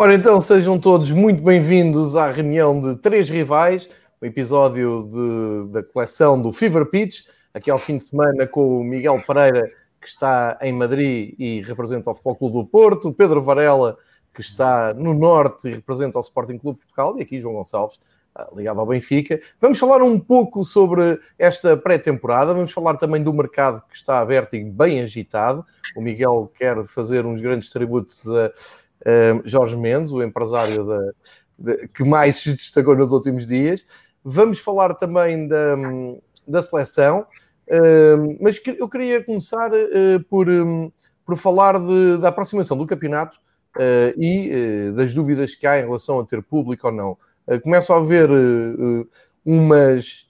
Ora então, sejam todos muito bem-vindos à reunião de três rivais, o episódio de- da coleção do Fever Pitch, aqui ao fim de semana com o Miguel Pereira, que está em Madrid e representa o Futebol Clube do Porto, Pedro Varela, que está no Norte e representa o Sporting Clube de Portugal, e aqui João Gonçalves, ah, ligado ao Benfica. Vamos falar um pouco sobre esta pré-temporada, vamos falar também do mercado que está aberto e bem agitado. O Miguel quer fazer uns grandes tributos a Jorge Mendes, o empresário de- que mais se destacou nos últimos dias. Vamos falar também da, da seleção, mas eu queria começar uh, por, um, por falar de- da aproximação do campeonato uh, e uh, das dúvidas que há em relação a ter público ou não. Começam a uh, umas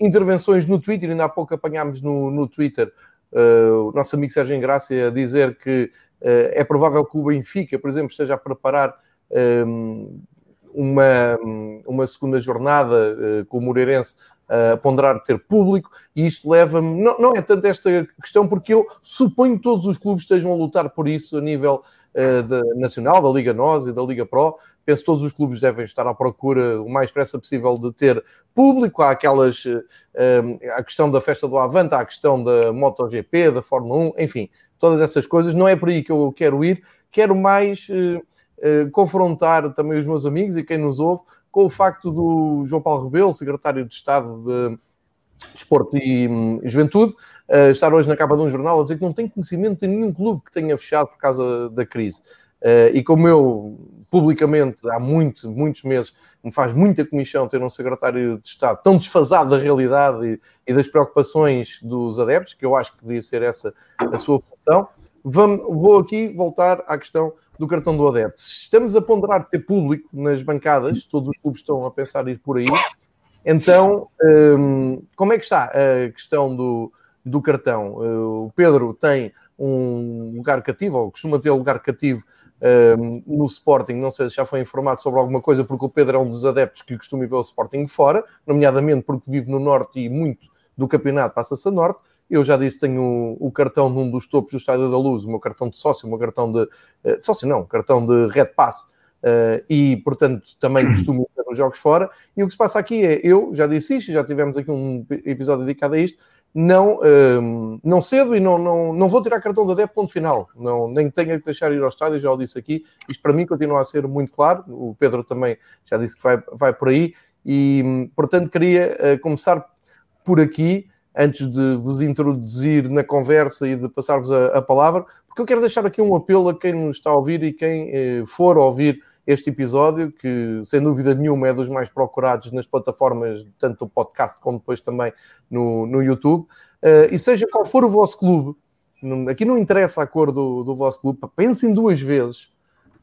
intervenções no Twitter, ainda há pouco apanhámos no, no Twitter o nosso amigo Sérgio Engrácia a dizer que é provável que o Benfica, por exemplo, esteja a preparar um, uma, uma segunda jornada uh, com o Moreirense a ponderar ter público, e isto leva-me. Não, não é tanto esta questão, porque eu suponho que todos os clubes estejam a lutar por isso a nível uh, da, nacional, da Liga NOS e da Liga Pro. Penso que todos os clubes devem estar à procura o mais depressa possível de ter público. Há aquelas. Uh, a questão da festa do Avante, há a questão da MotoGP, da Fórmula 1, enfim todas essas coisas. Não é por aí que eu quero ir, quero mais uh, uh, confrontar também os meus amigos e quem nos ouve com o facto do João Paulo Rebelo, secretário de Estado de Desporto e um, Juventude, uh, estar hoje na capa de um jornal a dizer que não tem conhecimento de nenhum clube que tenha fechado por causa da crise. e como eu, publicamente, há muito, muitos meses, me faz muita comissão ter um secretário de Estado tão desfasado da realidade e, e das preocupações dos adeptos, que eu acho que devia ser essa a sua função. Vamos, vou aqui voltar à questão do cartão do adepto. Se estamos a ponderar ter público nas bancadas, todos os clubes estão a pensar ir por aí, então hum, como é que está a questão do, do cartão? Uh, o Pedro tem um lugar cativo, ou costuma ter um lugar cativo no Sporting, não sei se já foi informado sobre alguma coisa, porque o Pedro é um dos adeptos que costuma ver o Sporting fora, nomeadamente porque vive no Norte e muito do campeonato passa-se a Norte. Eu já disse, tenho o, cartão num dos topos do Estádio da Luz, o meu cartão de sócio, o meu cartão de, uh, de sócio não, cartão de Red Pass, uh, e portanto também costumo ver os jogos fora. E o que se passa aqui é, eu já disse isto, já tivemos aqui um episódio dedicado a isto, não, um, não cedo e não, não, não vou tirar cartão de adepto, ponto final. Não, nem tenho que deixar ir ao estádio, já o disse aqui. Isto para mim continua a ser muito claro. O Pedro também já disse que vai, vai por aí. E, portanto, queria uh, começar por aqui, antes de vos introduzir na conversa e de passar-vos a, a, palavra, porque eu quero deixar aqui um apelo a quem nos está a ouvir e quem eh, for ouvir este episódio, que sem dúvida nenhuma é dos mais procurados nas plataformas, tanto do podcast como depois também no, no YouTube. Uh, e seja qual for o vosso clube, aqui não interessa a cor do, do vosso clube, pensem duas vezes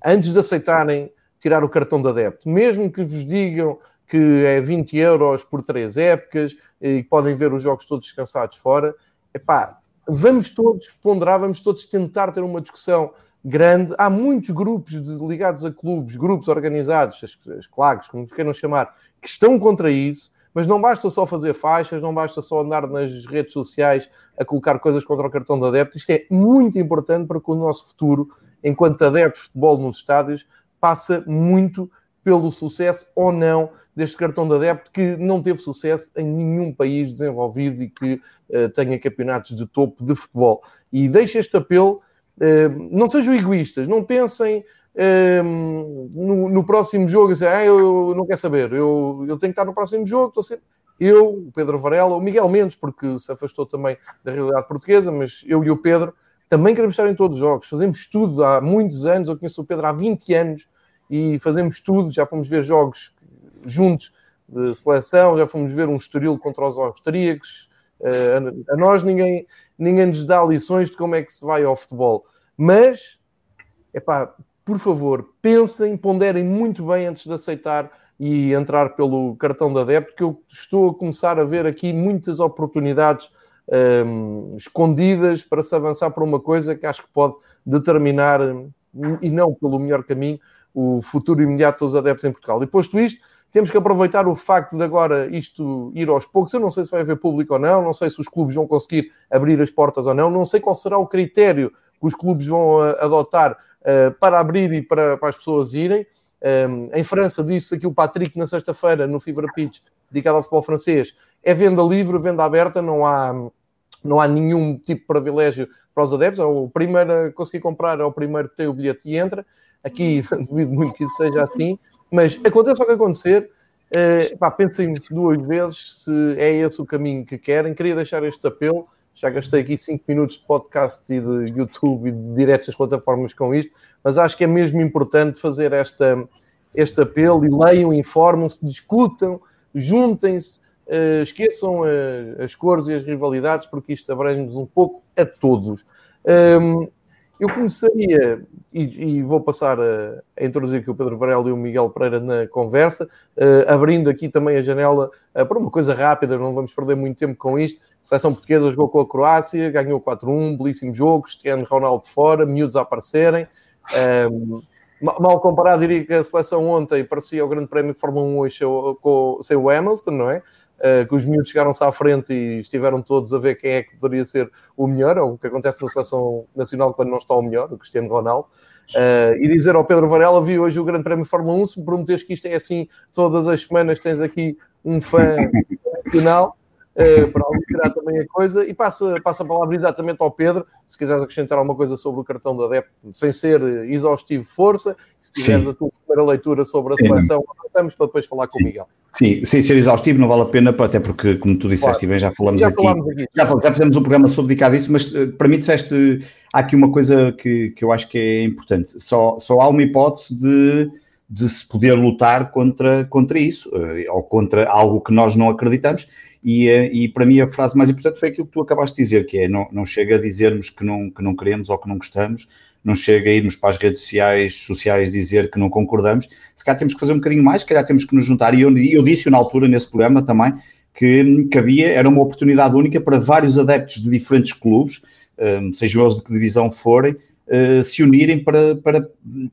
antes de aceitarem tirar o cartão de adepto, mesmo que vos digam que é 20 euros por três épocas e podem ver os jogos todos descansados fora. Epá, vamos todos ponderar, vamos todos tentar ter uma discussão grande. Há muitos grupos de, ligados a clubes, grupos organizados, as, as claques, como queiram chamar, que estão contra isso, mas não basta só fazer faixas, não basta só andar nas redes sociais a colocar coisas contra o cartão de adepto. Isto é muito importante para que o nosso futuro, enquanto adeptos de futebol nos estádios, passa muito pelo sucesso ou não deste cartão de adepto que não teve sucesso em nenhum país desenvolvido e que uh, tenha campeonatos de topo de futebol. E deixo este apelo, não sejam egoístas, não pensem uh, no, no, próximo jogo, assim, ah, eu não quero saber, eu, eu tenho que estar no próximo jogo, estou sempre... Eu, o Pedro Varela, o Miguel Mendes, porque se afastou também da realidade portuguesa, mas eu e o Pedro também queremos estar em todos os jogos. Fazemos tudo há muitos anos. Eu conheço o Pedro há 20 anos e fazemos tudo. Já fomos ver jogos juntos de seleção, já fomos ver um estoril contra os austríacos. A, a nós ninguém, ninguém nos dá lições de como é que se vai ao futebol. Mas, epá, por favor, pensem, ponderem muito bem antes de aceitar e entrar pelo cartão da adepto, que eu estou a começar a ver aqui muitas oportunidades um, escondidas para se avançar para uma coisa que acho que pode determinar, e não pelo melhor caminho, o futuro imediato dos adeptos em Portugal. E posto isto, temos que aproveitar o facto de agora isto ir aos poucos. Eu não sei se vai haver público ou não, não sei se os clubes vão conseguir abrir as portas ou não, não sei qual será o critério que os clubes vão uh, adotar uh, para abrir e para, para as pessoas irem. Um, em França, disse aqui o Patrick na sexta-feira no Fever Pitch, dedicado ao futebol francês, é venda livre, venda aberta, não há, não há nenhum tipo de privilégio para os adeptos. É o primeiro a conseguir comprar é o primeiro que tem o bilhete e entra. Aqui duvido muito que isso seja assim, mas aconteça o que acontecer, uh, pá, pensem duas vezes se é esse o caminho que querem. Queria deixar este apelo já gastei aqui 5 minutos de podcast e de YouTube e de diretas plataformas com isto, mas acho que é mesmo importante fazer esta, este apelo e leiam, informam-se, discutam, juntem-se, uh, esqueçam uh, as cores e as rivalidades, porque isto abrange-nos um pouco a todos. Um, eu começaria, e, e vou passar a, a, introduzir aqui o Pedro Varela e o Miguel Pereira na conversa, uh, abrindo aqui também a janela uh, para uma coisa rápida, não vamos perder muito tempo com isto. A seleção portuguesa jogou com a Croácia, ganhou 4-1, belíssimo jogo, Cristiano Ronaldo fora, miúdos a aparecerem. Um, mal comparado, diria que a seleção ontem parecia o Grande Prémio de Fórmula 1 hoje sem o Hamilton, não é? Uh, que os miúdos chegaram-se à frente e estiveram todos a ver quem é que poderia ser o melhor, ou o que acontece na seleção nacional quando não está o melhor, o Cristiano Ronaldo. Uh, e dizer ao Pedro Varela, vi hoje o Grande Prémio Fórmula 1, se me prometes que isto é assim todas as semanas, tens aqui um fã nacional. Uh, para aliviar também a coisa e passa, passa a palavra exatamente ao Pedro, se quiseres acrescentar alguma coisa sobre o cartão da adepto, sem ser exaustivo, força, se quiseres a tua primeira leitura sobre a Sim. seleção, avançamos para depois falar com Sim. o Miguel. Sim, sem ser exaustivo não vale a pena, até porque, como tu disseste claro. bem, já falamos, já aqui, aqui. Já, já fizemos um programa sobre dedicado a isso, mas uh, para mim disseste, há aqui uma coisa que, que eu acho que é importante, só, só há uma hipótese de, de se poder lutar contra, contra isso, ou contra algo que nós não acreditamos, e, uh, e para mim a frase mais importante foi aquilo que tu acabaste de dizer, que é, não, não chega a dizermos que não, que não queremos ou que não gostamos, não chega a irmos para as redes sociais, sociais dizer que não concordamos, se calhar temos que fazer um bocadinho mais, se calhar temos que nos juntar. E eu, eu disse na altura, nesse programa também, que, que havia, era uma oportunidade única para vários adeptos de diferentes clubes, um, sejam eles de que divisão forem, uh, se unirem para, para,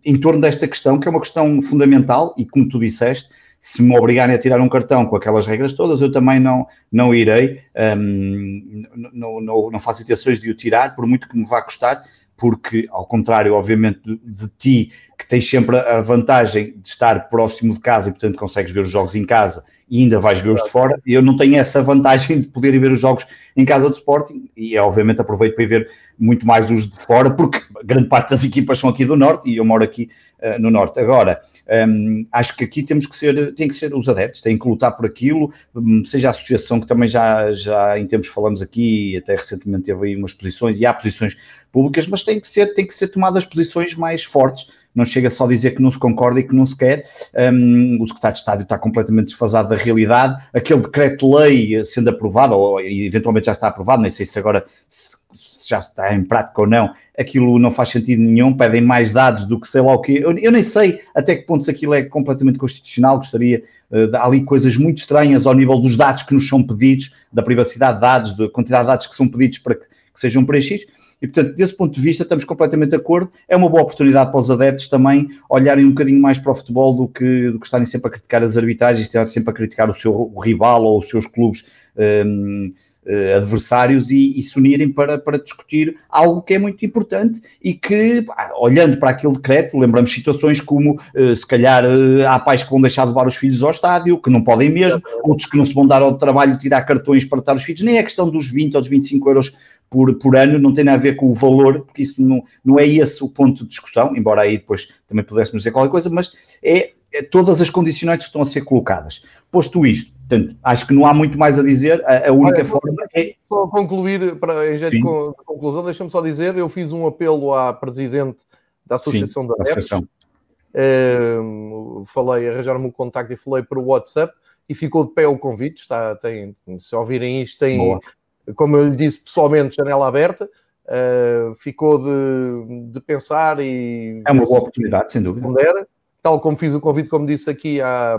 em torno desta questão, que é uma questão fundamental, e como tu disseste, se me obrigarem a tirar um cartão com aquelas regras todas, eu também não, não irei, um, não, não, não faço intenções de o tirar, por muito que me vá custar, porque, ao contrário, obviamente, de, de, ti, que tens sempre a vantagem de estar próximo de casa e, portanto, consegues ver os jogos em casa e ainda vais ver os de fora, eu não tenho essa vantagem de poder ir ver os jogos em casa do Sporting e, obviamente, aproveito para ir ver muito mais os de fora, porque grande parte das equipas são aqui do Norte e eu moro aqui uh, no Norte. Agora, um, acho que aqui temos que ser, tem que ser os adeptos, têm que lutar por aquilo, um, seja a associação, que também já, já em tempos falamos aqui, até recentemente teve aí umas posições, e há posições públicas, mas tem que ser, tem que ser tomadas posições mais fortes. Não chega só a dizer que não se concorda e que não se quer. Um, o secretário de Estádio está completamente desfasado da realidade. Aquele decreto-lei sendo aprovado, ou eventualmente já está aprovado, nem sei se agora se, se já está em prática ou não, aquilo não faz sentido nenhum, pedem mais dados do que sei lá o quê. Eu, eu nem sei até que pontos aquilo é completamente constitucional, gostaria, uh, há ali coisas muito estranhas ao nível dos dados que nos são pedidos, da privacidade de dados, da quantidade de dados que são pedidos para que, que sejam preenchidos. E, portanto, desse ponto de vista, estamos completamente de acordo. É uma boa oportunidade para os adeptos também olharem um bocadinho mais para o futebol do que, do que estarem sempre a criticar as arbitragens, estarem sempre a criticar o seu o rival ou os seus clubes um, uh, adversários e, e, se unirem para, para discutir algo que é muito importante e que, olhando para aquele decreto, lembramos situações como, uh, se calhar, uh, há pais que vão deixar de levar os filhos ao estádio, que não podem mesmo, outros que não se vão dar ao trabalho tirar cartões para dar os filhos, nem é questão dos 20 ou dos 25 euros por, por ano, não tem nada a ver com o valor, porque isso não, não é esse o ponto de discussão, embora aí depois também pudéssemos dizer qualquer coisa, mas é, é todas as condicionantes que estão a ser colocadas. Posto isto, Portanto, acho que não há muito mais a dizer. A, a única Olha, forma é. Só concluir, para, em jeito de conclusão, deixa-me só dizer: eu fiz um apelo à presidente da Associação Sim, da Adeptos. Uh, falei, arranjar-me o um contacto e falei para o WhatsApp e ficou de pé o convite. Está, tem, se ouvirem isto, tem. Como eu lhe disse pessoalmente, janela aberta. Uh, ficou de, de, pensar e. É uma boa oportunidade, sem dúvida. Responder tal como fiz o convite, como disse aqui, há, há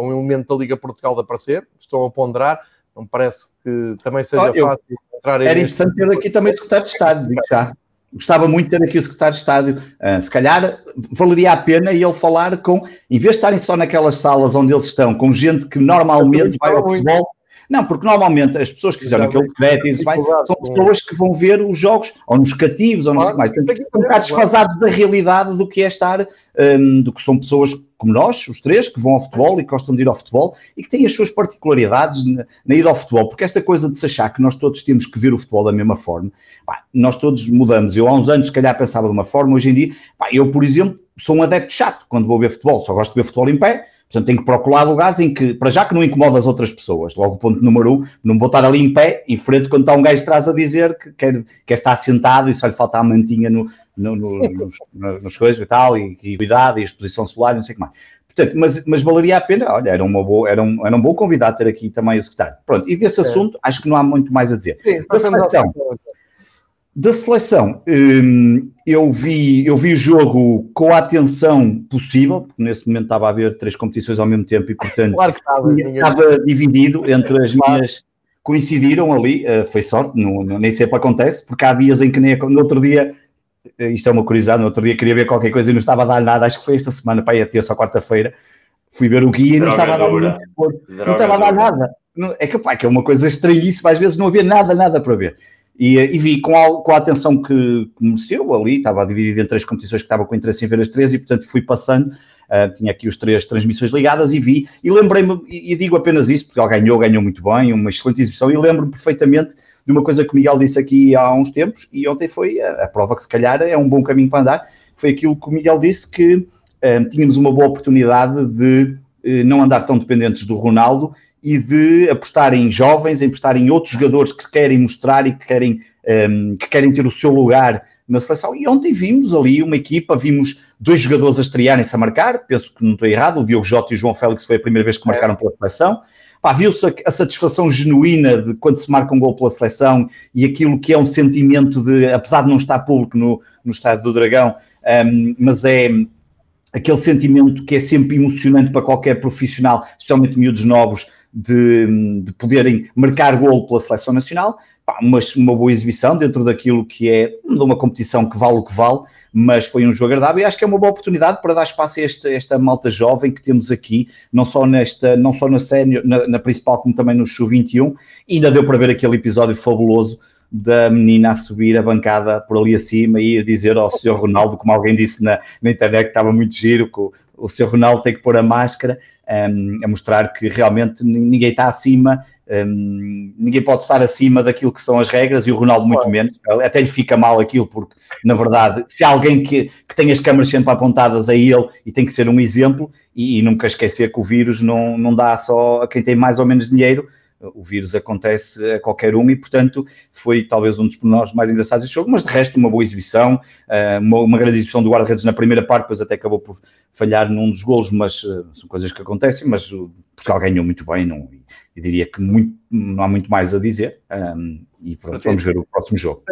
um elemento da Liga Portugal de aparecer, estão a ponderar, não parece que também seja oh, fácil entrar Era interessante ter aqui também o secretário de Estado, digo já. Gostava muito de ter aqui o secretário de Estado. Uh, se calhar valeria a pena ele falar com, em vez de estarem só naquelas salas onde eles estão, com gente que normalmente vai ao futebol, não, porque normalmente as pessoas que fizeram aquele crédito são pessoas que vão ver os jogos ou nos cativos ou não sei mais. Portanto, um bocado desfasados da realidade do que é estar, um, do que são pessoas como nós, os três, que vão ao futebol e gostam de ir ao futebol e que têm as suas particularidades na, na ida ao futebol. Porque esta coisa de se achar que nós todos temos que ver o futebol da mesma forma, pá, nós todos mudamos. Eu há uns anos, se calhar, pensava de uma forma, hoje em dia, pá, eu, por exemplo, sou um adepto chato quando vou ver futebol, só gosto de ver futebol em pé Portanto, tenho que procurar lugares em que, para já que não incomoda as outras pessoas. Logo, ponto número um, não vou estar ali em pé, em frente, quando está um gajo atrás a dizer que quer, quer estar sentado e só lhe falta a mantinha no, no, no, nos, nos coisas e tal, e, e cuidado, e exposição solar, não sei o que mais. Portanto, mas, mas valeria a pena, olha, era, uma boa, era, um, era um bom convidado ter aqui também o secretário. Pronto, e desse é. assunto, acho que não há muito mais a dizer. Sim, da seleção, da seleção, hum, eu vi, eu vi o jogo com a atenção possível, porque nesse momento estava a haver três competições ao mesmo tempo e, portanto, claro estava, estava, dividido entre as claro. minhas. Coincidiram ali, uh, foi sorte, não, não, nem sempre acontece, porque há dias em que nem no outro dia, eh, isto é uma curiosidade, no outro dia queria ver qualquer coisa e não estava a dar nada, acho que foi esta semana, para ir a terça ou quarta-feira, fui ver o guia e não estava a dar muito, não estava a dar nada. É que, pá, que é uma coisa estranhíssima, às vezes não havia nada, nada para ver. E, e vi com a, com a atenção que, mereceu ali, estava dividido em três competições que estava com interesse em ver as três e, portanto, fui passando. Uh, tinha aqui os três transmissões ligadas e vi, e lembrei-me, e, e, digo apenas isso, porque ele ganhou, ganhou muito bem, uma excelente exibição, e lembro-me perfeitamente de uma coisa que o Miguel disse aqui há uns tempos, e ontem foi a, a prova que se calhar é um bom caminho para andar, foi aquilo que o Miguel disse, que uh, tínhamos uma boa oportunidade de não andar tão dependentes do Ronaldo e de apostar em jovens, em apostar em outros jogadores que querem mostrar e que querem, um, ehm, que querem ter o seu lugar na seleção. E ontem vimos ali uma equipa, vimos dois jogadores a estrearem-se a marcar, penso que não estou errado, o Diogo Jota e o João Félix foi a primeira vez que marcaram pela seleção. Viu-se a, a, satisfação genuína de quando se marca um gol pela seleção e aquilo que é um sentimento de, apesar de não estar público no, no Estádio do Dragão, um, ehm, mas é aquele sentimento que é sempre emocionante para qualquer profissional, especialmente miúdos novos, de, de poderem marcar golo pela seleção nacional. Pá, uma, uma boa exibição dentro daquilo que é uma competição que vale o que vale, mas foi um jogo agradável e acho que é uma boa oportunidade para dar espaço a esta, esta malta jovem que temos aqui, não só nesta, não só na sénior, na, na principal, como também no Show 21. E ainda deu para ver aquele episódio fabuloso da menina a subir a bancada por ali acima e dizer ao Sr. Ronaldo, como alguém disse na, na internet, que estava muito giro, que o, o Sr. Ronaldo tem que pôr a máscara um, a mostrar que realmente ninguém está acima, um, ninguém pode estar acima daquilo que são as regras e o Ronaldo muito claro. menos. Até lhe fica mal aquilo, porque na verdade, se há alguém que, que tem as câmaras sempre apontadas a ele e tem que ser um exemplo, e, e nunca esquecer que o vírus não, não dá só a quem tem mais ou menos dinheiro, o vírus acontece a qualquer um e, portanto, foi talvez um dos pormenores mais engraçados deste jogo, mas de resto, uma boa exibição, eh, uma, uma grande exibição do guarda-redes na primeira parte, depois até acabou por falhar num dos golos, mas eh, são coisas que acontecem, mas o Portugal ganhou muito bem, não, e diria que muito, não há muito mais a dizer, um, e pronto, vamos ver o próximo jogo.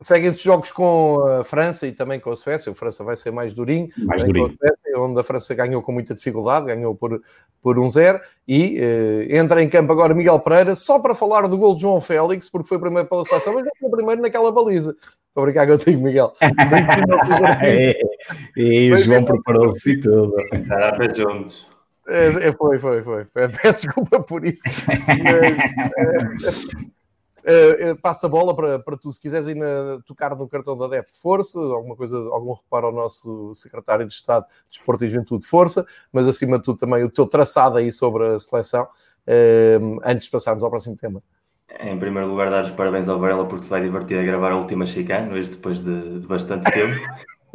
Seguem os jogos com a França e também com a Suécia. A França vai ser mais durinho, mais durinho. Onde a França ganhou com muita dificuldade, ganhou por, por um zero. E eh, entra em campo agora Miguel Pereira, só para falar do gol de João Félix, porque foi primeiro pela seleção, mas já foi primeiro naquela baliza. Estou a brincar contigo, Miguel. e, e o João preparou-se e tudo. Era juntos. É, é, foi, foi, foi. Peço desculpa por isso. Mas, é, Uh, passo a bola para, para tu, se quiseres ainda tocar no cartão da adepto, força, alguma coisa, algum reparo ao nosso secretário de Estado de Esporte e Juventude, força, mas acima de tudo também o teu traçado aí sobre a seleção, uh, antes de passarmos ao próximo tema. Em primeiro lugar, dar os parabéns ao Varela porque se vai divertir a gravar a última chicane, hoje depois de, de bastante tempo.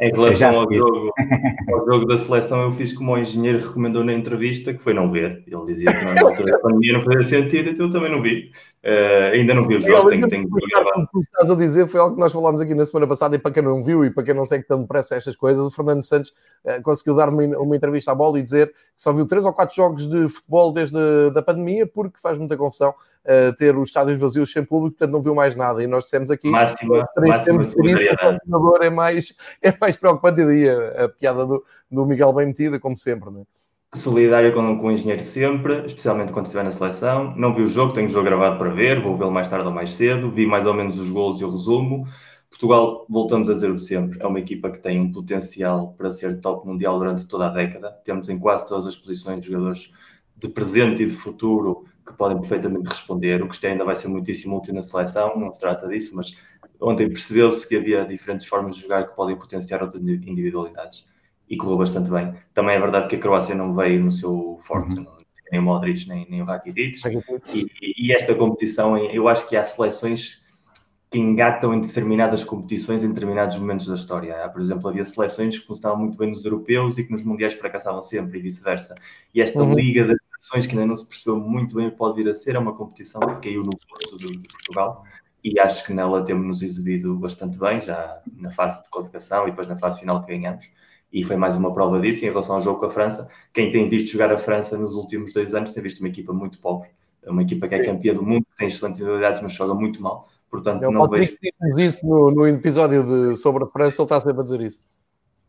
Em relação ao jogo, ao jogo da seleção, eu fiz como o engenheiro recomendou na entrevista, que foi não ver. Ele dizia que na altura da pandemia não fazia sentido, então eu também não vi. Uh, ainda não vi o jogo, tenho, tenho que O que estás a dizer foi algo que nós falámos aqui na semana passada, e para quem não viu e para quem não segue tanto pressa estas coisas, o Fernando Santos uh, conseguiu dar uma, uma, entrevista à bola e dizer que só viu três ou quatro jogos de futebol desde a pandemia, porque faz muita confusão uh, ter os estádios vazios sem público, portanto não viu mais nada. E nós dissemos aqui máxima, máxima o é mais, é mais preocupante e a, a piada do, do Miguel bem metida, como sempre, não é? Solidário com, com o engenheiro sempre, especialmente quando estiver na seleção. Não vi o jogo, tenho o jogo gravado para ver, vou vê-lo mais tarde ou mais cedo. Vi mais ou menos os gols e o resumo. Portugal, voltamos a dizer o de sempre, é uma equipa que tem um potencial para ser top mundial durante toda a década. Temos em quase todas as posições jogadores de presente e de futuro que podem perfeitamente responder. O que ainda vai ser muitíssimo útil na seleção, não se trata disso, mas ontem percebeu-se que havia diferentes formas de jogar que podem potenciar outras individualidades e correu bastante bem. Também é verdade que a Croácia não veio no seu forte, uhum. nem o Modric, nem, nem o Rakitic, e, e, esta competição, eu acho que há seleções que engatam em determinadas competições em determinados momentos da história. Por exemplo, havia seleções que funcionavam muito bem nos europeus e que nos mundiais fracassavam sempre e vice-versa. E esta uhum. liga de nações que ainda não se percebeu muito bem pode vir a ser, é uma competição que caiu no curso de, de Portugal e acho que nela temos nos exibido bastante bem, já na fase de qualificação e depois na fase final que ganhamos e foi mais uma prova disso. Em relação ao jogo com a França, quem tem visto jogar a França nos últimos dois anos tem visto uma equipa muito pobre. É uma equipa que é campeã do mundo, tem excelentes habilidades, mas joga muito mal. Portanto, é não vejo. isso no, no episódio de, sobre a França, ele está sempre a dizer isso.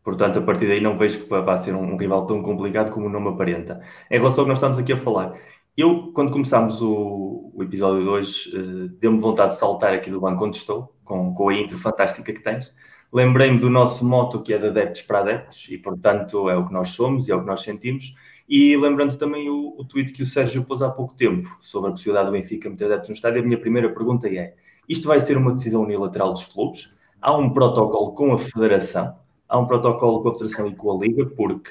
Portanto, a partir daí não vejo que vá ser um, um rival tão complicado como o nome aparenta. Em relação ao que nós estamos aqui a falar, eu, quando começámos o, o episódio de hoje, uh, deu-me vontade de saltar aqui do banco onde estou, com, com a intro fantástica que tens lembrei-me do nosso moto que é de adeptos para adeptos e, portanto, é o que nós somos e é o que nós sentimos. E lembrando também o, o tweet que o Sérgio pôs há pouco tempo sobre a possibilidade do Benfica meter adeptos no estádio, a minha primeira pergunta é: isto vai ser uma decisão unilateral dos clubes? Há um protocolo com a Federação? Há um protocolo com a Federação e com a Liga? Porque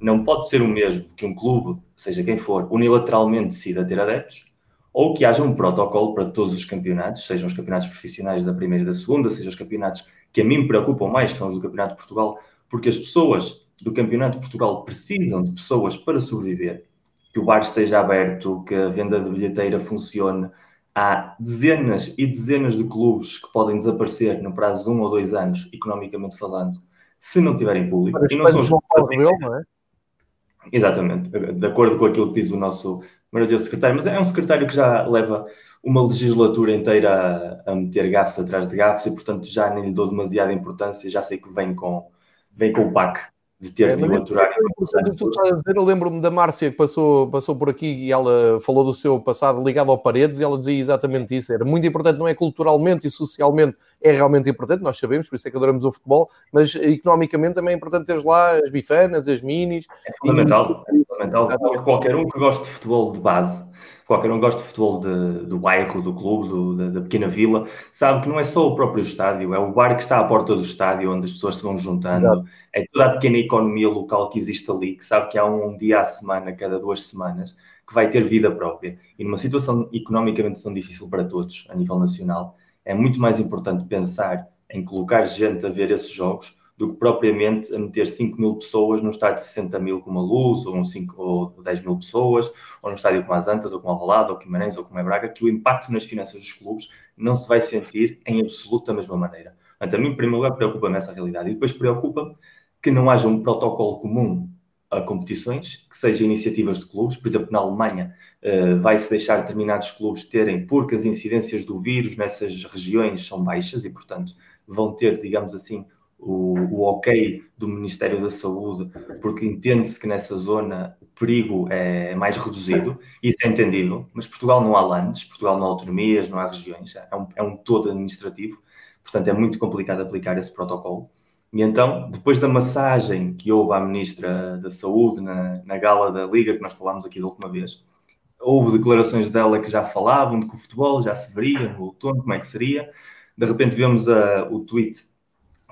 não pode ser o mesmo que um clube, seja quem for, unilateralmente decida ter adeptos, ou que haja um protocolo para todos os campeonatos, sejam os campeonatos profissionais da primeira e da segunda, sejam os campeonatos que a mim me preocupam mais são os do Campeonato de Portugal, porque as pessoas do Campeonato de Portugal precisam de pessoas para sobreviver, que o bar esteja aberto, que a venda de bilheteira funcione. Há dezenas e dezenas de clubes que podem desaparecer no prazo de um ou dois anos, economicamente falando, se não tiverem público. e não são os. Não é? Exatamente, de acordo com aquilo que diz o nosso maravilhoso secretário, mas é um secretário que já leva uma legislatura inteira a, a meter gafes atrás de gafes e, portanto, já nem lhe dou demasiada importância, já sei que vem com, vem com o PAC de ter é, de aturar. É eu lembro-me da Márcia que passou, passou por aqui e ela falou do seu passado ligado ao paredes e ela dizia exatamente isso. Era muito importante, não é culturalmente e socialmente, é realmente importante, nós sabemos, por isso é que adoramos o futebol, mas economicamente também é importante ter lá as bifanas, as minis. É fundamental, e... é fundamental. Qualquer um que goste de futebol de base qualquer um gosta de futebol de, do bairro, do clube, do, da, da, pequena vila, sabe que não é só o próprio estádio, é o bar que está à porta do estádio, onde as pessoas se vão juntando, Exato. é toda a pequena economia local que existe ali, que sabe que há um, um dia à semana, cada duas semanas, que vai ter vida própria. E numa situação economicamente tão difícil para todos, a nível nacional, é muito mais importante pensar em colocar gente a ver esses jogos do que propriamente a meter 5 mil pessoas num estádio de 60 mil com uma luz, ou, um 5, ou 10 mil pessoas, ou num estádio como as Antas, ou como Alvalade, ou Guimarães, ou como é Braga, que o impacto nas finanças dos clubes não se vai sentir em absoluto da mesma maneira. Portanto, a mim, em primeiro lugar, preocupa-me essa realidade. E depois preocupa-me que não haja um protocolo comum a competições, que sejam iniciativas de clubes. Por exemplo, na Alemanha uh, vai-se deixar determinados clubes terem, porque as incidências do vírus nessas regiões são baixas e, portanto, vão ter, digamos assim, o, o ok do Ministério da Saúde, porque entende-se que nessa zona o perigo é mais reduzido, isso é entendido, mas Portugal não há landes, Portugal não há autonomias, não há regiões, é um, é um todo administrativo, portanto é muito complicado aplicar esse protocolo. E então, depois da massagem que houve à Ministra da Saúde na, na gala da Liga, que nós falámos aqui da última vez, houve declarações dela que já falavam de que o futebol já se veria no outono, como é que seria. De repente vemos uh, o tweet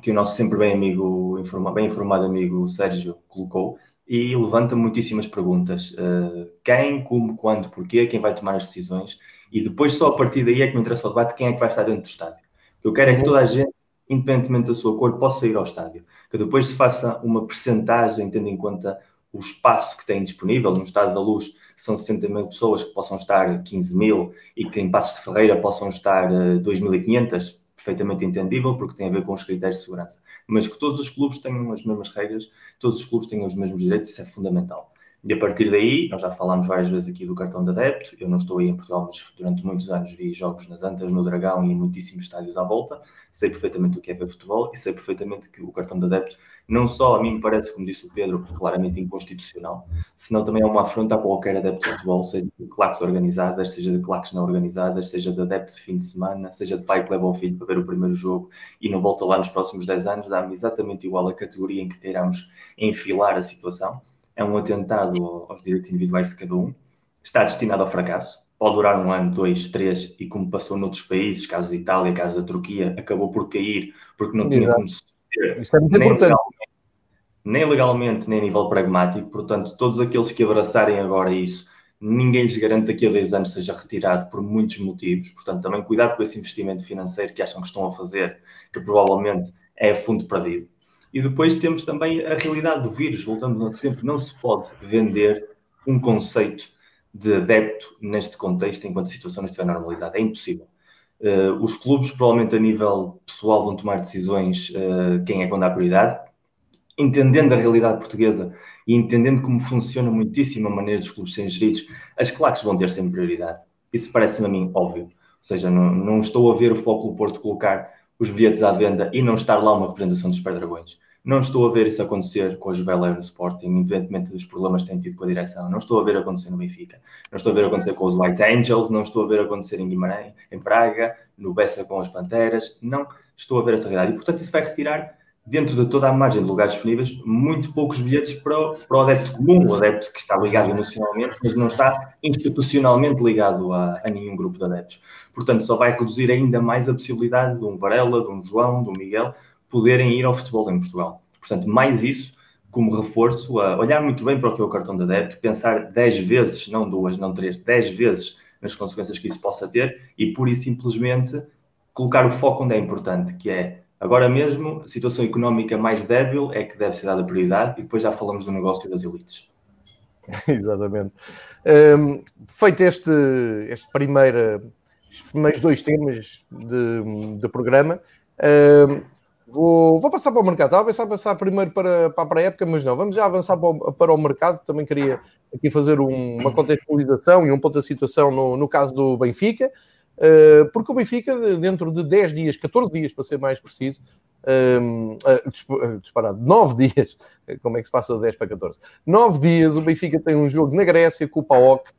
que o nosso sempre bem amigo, bem informado amigo Sérgio colocou, e levanta muitíssimas perguntas. Uh, quem, como, quando, porquê, quem vai tomar as decisões, e depois só a partir daí é que me interessa o debate, quem é que vai estar dentro do estádio. O que eu quero é que toda a gente independentemente da sua cor, possa ir ao estádio. Que depois se faça uma percentagem, tendo em conta o espaço que tem disponível. No Estádio da Luz são 60 mil pessoas que possam estar 15 mil e que em Passos de Ferreira possam estar 2.500, eh, perfeitamente entendível, porque tem a ver com os critérios de segurança. Mas que todos os clubes tenham as mesmas regras, todos os clubes tenham os mesmos direitos, isso é fundamental. E a partir daí, nós já falámos várias vezes aqui do cartão de adepto. Eu não estou aí em Portugal, mas durante muitos anos vi jogos nas Antas, no Dragão e em muitíssimos estádios à volta. Sei perfeitamente o que é ver futebol e sei perfeitamente que o cartão de adepto, não só a mim me parece, como disse o Pedro, claramente inconstitucional, senão também é uma afronta a qualquer adepto de futebol, seja de claques organizadas, seja de claques não organizadas, seja de adepto de fim de semana, seja de pai que leva o filho para ver o primeiro jogo e não volta lá nos próximos 10 anos, dá-me exatamente igual a categoria em que queiramos enfilar a situação é um atentado aos direitos individuais de cada um, está destinado ao fracasso, pode durar um ano, dois, três, e como passou noutros países, caso da Itália, caso da Turquia, acabou por cair porque não tinha como se Isso é muito nem importante. Legalmente, nem legalmente, nem a nível pragmático. Portanto, todos aqueles que abraçarem agora isso, ninguém lhes garante que daqui a 10 anos seja retirado por muitos motivos. Portanto, também cuidado com esse investimento financeiro que acham que estão a fazer, que provavelmente é fundo perdido. E depois temos também a realidade do vírus, voltando a sempre, não se pode vender um conceito de adepto neste contexto enquanto a situação não estiver normalizada. É impossível. Uh, os clubes, provavelmente a nível pessoal, vão tomar decisões uh, quem é quando há prioridade, entendendo a realidade portuguesa e entendendo como funciona muitíssimo a maneira dos clubes serem geridos, as claques vão ter sempre prioridade. Isso parece-me a mim óbvio. Ou seja, não, não estou a ver o Foco do Porto colocar os bilhetes à venda e não estar lá uma representação dos Super Dragões. Não estou a ver isso acontecer com a Juveler no Sporting, independentemente dos problemas que têm tido com a direção. Não estou a ver acontecer no Benfica. Não estou a ver acontecer com os White Angels. Não estou a ver acontecer em Guimarães, em Praga, no Bessa com as Panteras. Não estou a ver essa realidade. E, portanto, isso vai retirar, dentro de toda a margem de lugares disponíveis, muito poucos bilhetes para o, para o adepto comum, o adepto que está ligado emocionalmente, mas não está institucionalmente ligado a, a nenhum grupo de adeptos. Portanto, só vai reduzir ainda mais a possibilidade de um Varela, de um João, de um Miguel poderem ir ao futebol em Portugal. Portanto, mais isso como reforço, a olhar muito bem para o que é o cartão de adepto, pensar 10 vezes, não duas, não três, 10 vezes nas consequências que isso possa ter e, pura e simplesmente, colocar o foco onde é importante, que é agora mesmo a situação económica mais débil é que deve ser dada prioridade e depois já falamos do negócio das elites. Exatamente. Um, feito este, este primeiro os primeiros dois temas de, de programa. Uh, vou, vou passar para o mercado. Estava a pensar passar primeiro para, para a pré-época, mas não. Vamos já avançar para o, para o mercado. Também queria aqui fazer um, uma contextualização e um ponto da situação no, no caso do Benfica. Uh, porque o Benfica, dentro de 10 dias, 14 dias para ser mais preciso, um, uh, disparado, 9 dias, como é que se passa de 10 para 14? 9 dias, o Benfica tem um jogo na Grécia com o PAOK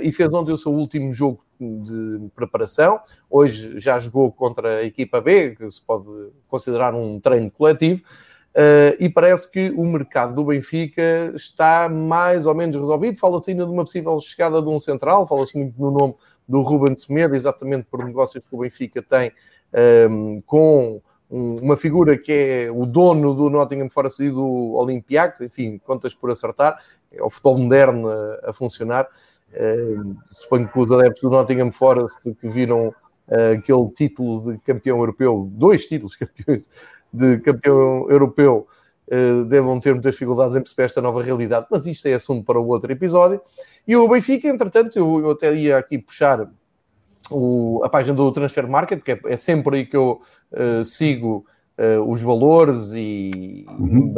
e fez ontem o seu último jogo de preparação. Hoje já jogou contra a equipa B, que se pode considerar um treino coletivo. Uh, e parece que o mercado do Benfica está mais ou menos resolvido. Fala-se ainda de uma possível chegada de um central, fala-se muito no nome do Ruben Semedo, exatamente por negócios que o Benfica tem um, com um, uma figura que é o dono do Nottingham Forest e do Olympiacos, enfim, contas por acertar, é o futebol moderno a, a funcionar. Uh, suponho que os adeptos do Nottingham Forest que viram uh, aquele título de campeão europeu, dois títulos campeões de campeão europeu, uh, devam ter muitas dificuldades em perceber esta nova realidade, mas isto é assunto para o outro episódio. E o Benfica, entretanto, eu, eu até ia aqui puxar o, a página do Transfer Market, que é, é sempre aí que eu sigo uh, os valores e, uhum.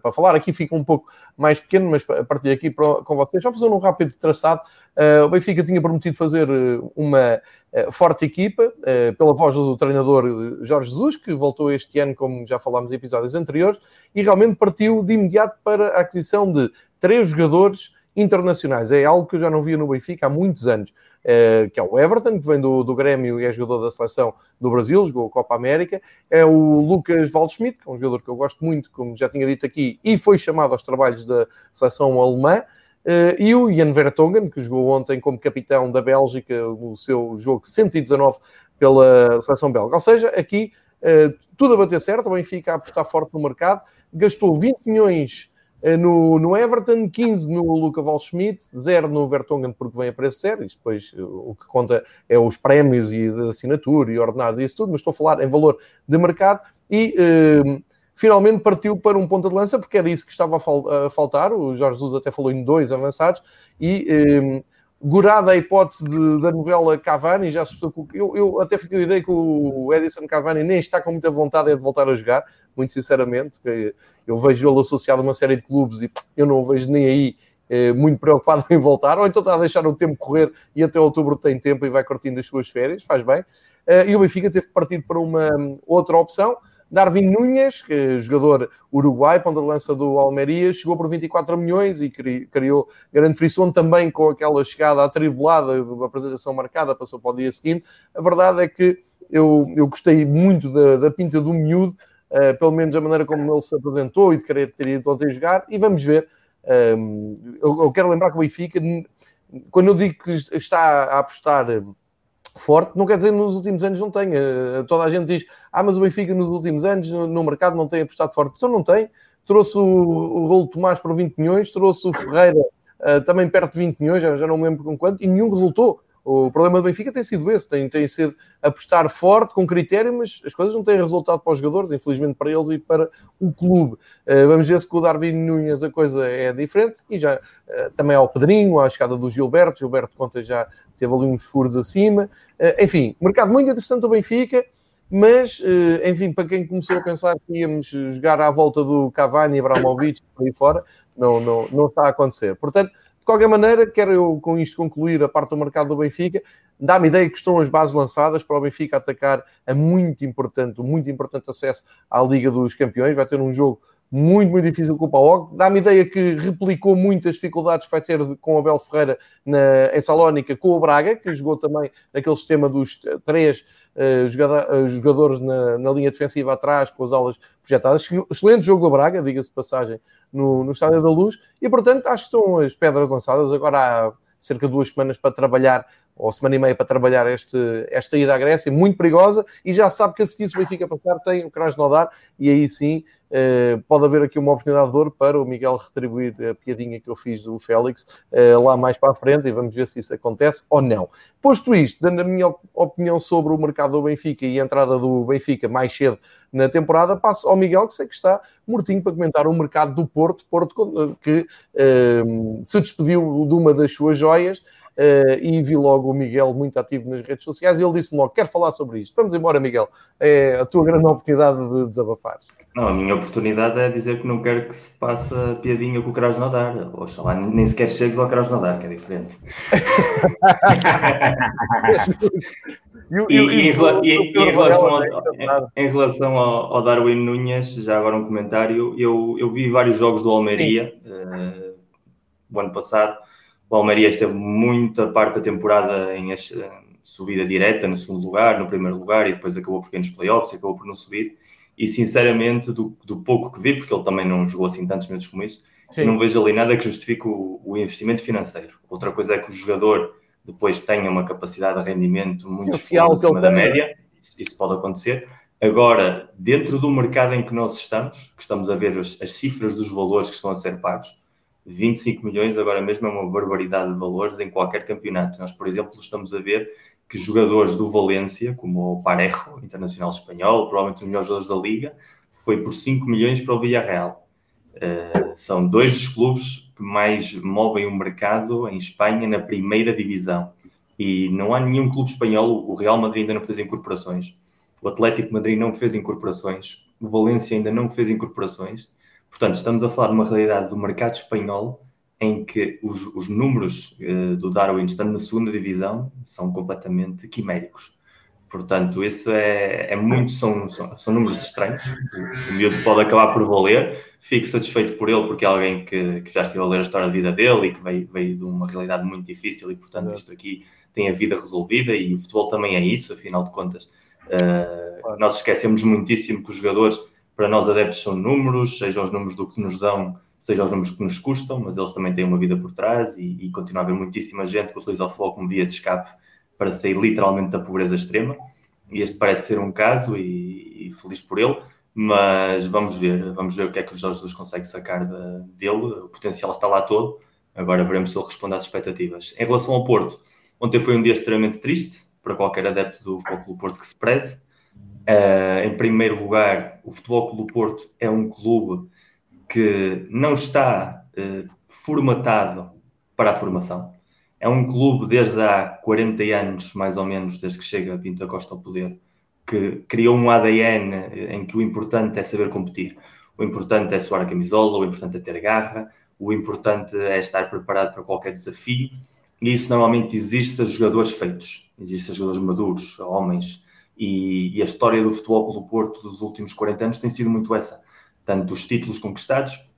Para, falar. Aqui fica um pouco mais pequeno, mas a partir daqui para, com vocês. Só fazer um rápido traçado. Uh, o Benfica tinha prometido fazer eh, uma uh, forte equipa, pela voz do treinador Jorge Jesus, que voltou este ano, como já falámos em episódios anteriores, e realmente partiu de imediato para a aquisição de três jogadores internacionais. É algo que eu já não via no Benfica há muitos anos. Eh, que é o Everton, que vem do, do Grêmio e é jogador da seleção do Brasil, jogou a Copa América. É o Lucas Waldschmidt, que é um jogador que eu gosto muito, como já tinha dito aqui, e foi chamado aos trabalhos da seleção alemã. Uh, e o Jan Vertonghen, que jogou ontem como capitão da Bélgica no seu jogo 119 pela seleção belga. Ou seja, aqui uh, tudo a bater certo, o Benfica a apostar forte no mercado, gastou 20 milhões no, no Everton, 15 no Luca Waldschmidt, 0 no Vertonghen porque vem a preço zero, isto depois o que conta é os prémios e de assinatura e ordenados e isso tudo, mas estou a falar em valor de mercado. E eh, finalmente partiu para um ponta de lança porque era isso que estava a, fal a faltar, o Jorge Jesus até falou em dois avançados. E eh, Gurada a hipótese de, da novela Cavani, já se eu, eu até fiquei a ideia que o Edison Cavani nem está com muita vontade de voltar a jogar, muito sinceramente, eu vejo-lo associado a uma série de clubes e eu não o vejo nem aí eh, muito preocupado em voltar, ou então está a deixar o tempo correr e até outubro tem tempo e vai curtindo as suas férias, faz bem. Eh, e o Benfica teve que partir para uma outra opção, Darwin Núñez, que é jogador uruguai, ponta de lança do Almeria, chegou por 24 milhões e criou grande frição também com aquela chegada atribulada, a apresentação marcada, passou para o dia seguinte. A verdade é que eu, eu gostei muito da, da pinta do miúdo, uh, pelo menos a maneira como ele se apresentou e de querer ter ido ontem jogar, e vamos ver. Um, ehm, eu, eu, quero lembrar que o Benfica, quando eu digo que está a apostar forte, não quer dizer que nos últimos anos não tenha. Toda a gente diz, ah, mas o Benfica nos últimos anos no, mercado não tem apostado forte. Então não tem. Trouxe o, o Rolo Tomás por 20 milhões, trouxe o Ferreira uh, também perto de 20 milhões, já, já não me lembro com quanto, e nenhum resultou. O problema do Benfica tem sido esse, tem, tem sido apostar forte, com critério, mas as coisas não têm resultado para os jogadores, infelizmente para eles e para o clube. Uh, vamos ver se com o Darwin Nunes a coisa é diferente, e já uh, também há o Pedrinho, há a escada do Gilberto, Gilberto Conta já teve ali uns furos acima. Uh, enfim, mercado muito interessante do Benfica, mas, enfim, para quem começou a pensar que íamos jogar à volta do Cavani, Abramovich, por aí fora, não, não, não está a acontecer. Portanto, de qualquer maneira, quero eu com isto concluir a parte do mercado do Benfica. Dá-me ideia que estão as bases lançadas para o Benfica atacar a muito importante, muito importante acesso à Liga dos Campeões. Vai ter um jogo muito, muito difícil com o PAOG. Dá-me ideia que replicou muitas dificuldades que vai ter com o Abel Ferreira na, em Salónica, com o Braga, que jogou também naquele sistema dos três uh, jogadores na, na, linha defensiva atrás, com as aulas projetadas. Excelente jogo do Braga, diga-se de passagem, no, no Estádio da Luz, e portanto acho que estão as pedras lançadas. Agora há cerca de duas semanas para trabalhar, ou semana e meia para trabalhar este, esta ida à Grécia, muito perigosa, e já sabe que a seguir, se o Benfica passar, tem o Krasnodar, e aí sim eh, pode haver aqui uma oportunidade de ouro para o Miguel retribuir a piadinha que eu fiz do Félix eh, lá mais para a frente, e vamos ver se isso acontece ou não. Posto isto, dando a minha opinião sobre o mercado do Benfica e a entrada do Benfica mais cedo na temporada, passo ao Miguel, que sei que está mortinho para comentar o mercado do Porto, Porto que eh, se despediu de uma das suas joias, e vi logo o Miguel muito ativo nas redes sociais e ele disse-me logo: quero falar sobre isto. Vamos embora, Miguel. É a tua grande oportunidade de desabafar. Não, a minha oportunidade é dizer que não quero que se passe a piadinha com o Krasnodar. Oxalá nem sequer chegues ao Krasnodar, que é diferente. e, em, relação ao, ao, Darwin Nunes, já agora um comentário, eu, eu vi vários jogos do Almeria uh, o ano passado o Almeria esteve muita parte da temporada em subida direta, no segundo lugar, no primeiro lugar, e depois acabou por cair nos playoffs e acabou por não subir. E sinceramente, do, do, pouco que vi, porque ele também não jogou assim tantos minutos como isso, Sim. não vejo ali nada que justifique o, o, investimento financeiro. Outra coisa é que o jogador depois tenha uma capacidade de rendimento muito acima da média, isso, isso, pode acontecer. Agora, dentro do mercado em que nós estamos, que estamos a ver as, as cifras dos valores que estão a ser pagos, 25 milhões agora mesmo é uma barbaridade de valores em qualquer campeonato. Nós, por exemplo, estamos a ver que jogadores do Valência, como o Parejo, internacional espanhol, provavelmente um dos melhores jogadores da Liga, foi por 5 milhões para o Villarreal. Uh, são dois dos clubes que mais movem o mercado em Espanha na primeira divisão. E não há nenhum clube espanhol, o Real Madrid ainda não fez incorporações, o Atlético Madrid não fez incorporações, o Valência ainda não fez incorporações Portanto, estamos a falar de uma realidade do mercado espanhol em que os, os números uh, do Darwin estando na segunda divisão são completamente quiméricos. Portanto, isso é, é muito, são, são, são, números estranhos. O miúdo pode acabar por valer. Fico satisfeito por ele, porque é alguém que, que já estive a ler a história da vida dele e que veio, veio de uma realidade muito difícil e, portanto, isto aqui tem a vida resolvida e o futebol também é isso, afinal de contas. Uh, nós esquecemos muitíssimo que os jogadores para nós adeptos são números, sejam os números do que nos dão, sejam os números que nos custam, mas eles também têm uma vida por trás e, e continua a haver muitíssima gente que utiliza o futebol como via de escape para sair literalmente da pobreza extrema. E este parece ser um caso e, e feliz por ele. mas vamos ver, vamos ver o que é que o Jorge Jesus consegue sacar de, dele, o potencial está lá todo, agora veremos se ele responde às expectativas. Em relação ao Porto, ontem foi um dia extremamente triste para qualquer adepto do Futebol Clube Porto que se preze. Uh, em primeiro lugar, o Futebol Clube Porto é um clube que não está uh, formatado para a formação. É um clube desde há 40 anos, mais ou menos, desde que chega Pinto da Costa ao poder, que criou um ADN em que o importante é saber competir. O importante é suar a camisola, o importante é ter garra, o importante é estar preparado para qualquer desafio. E isso normalmente existe a jogadores feitos, existe a jogadores maduros, a homens. E, e a história do futebol pelo Porto dos últimos 40 anos tem sido muito essa. Tanto os títulos conquistados,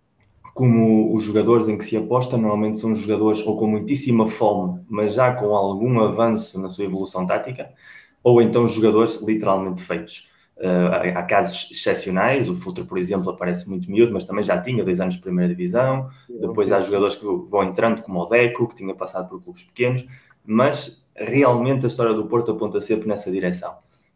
como os jogadores em que se aposta, normalmente são jogadores ou com muitíssima fome, mas já com algum avanço na sua evolução tática, ou então jogadores literalmente feitos. Uh, há casos excepcionais, o Futre, por exemplo, aparece muito miúdo, mas também já tinha dois anos de primeira divisão. Depois há jogadores que vão entrando, como o Deco, que tinha passado por clubes pequenos, mas realmente a história do Porto aponta sempre nessa direção.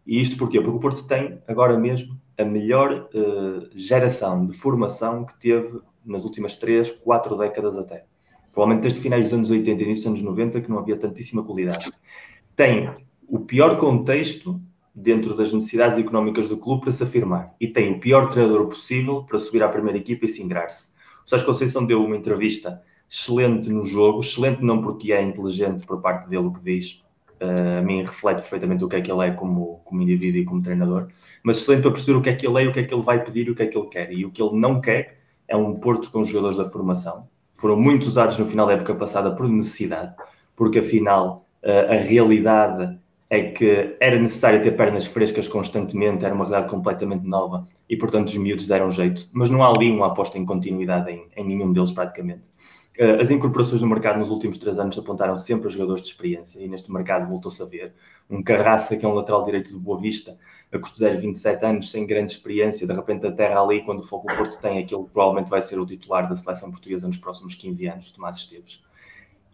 E isto porquê? Porque o Porto tem agora mesmo a melhor uh, geração de formação que teve nas últimas três, quatro décadas até. Provavelmente desde finais dos anos 80 e início dos anos 90 que não havia tantíssima qualidade. Tem o pior contexto dentro das necessidades económicas do clube para se afirmar e tem o pior treinador possível para subir à primeira equipa e se ingrar-se. O Sérgio Conceição deu uma entrevista excelente no jogo, excelente não porque é inteligente por parte dele o que diz, uh, a mim reflete perfeitamente o que é que ele é como, como indivíduo e como treinador, mas excelente para perceber o que é que ele é, o que é que ele vai pedir e o que é que ele quer. E o que ele não quer é um Porto com jogadores da formação. Foram muito usados no final da época passada por necessidade, porque afinal uh, a realidade é que era necessário ter pernas frescas constantemente, era uma realidade completamente nova e, portanto, os miúdos deram jeito. Mas não há ali uma aposta em continuidade em, em nenhum deles, praticamente. Uh, as incorporações no mercado nos últimos três anos apontaram sempre a jogadores de experiência e neste mercado voltou-se a ver. Um Carraça, que é um lateral direito do Boa Vista, a custo zero, 27 anos, sem grande experiência, de repente a terra ali, quando o Foco Porto tem aquilo que provavelmente vai ser o titular da seleção portuguesa nos próximos 15 anos, Tomás Esteves.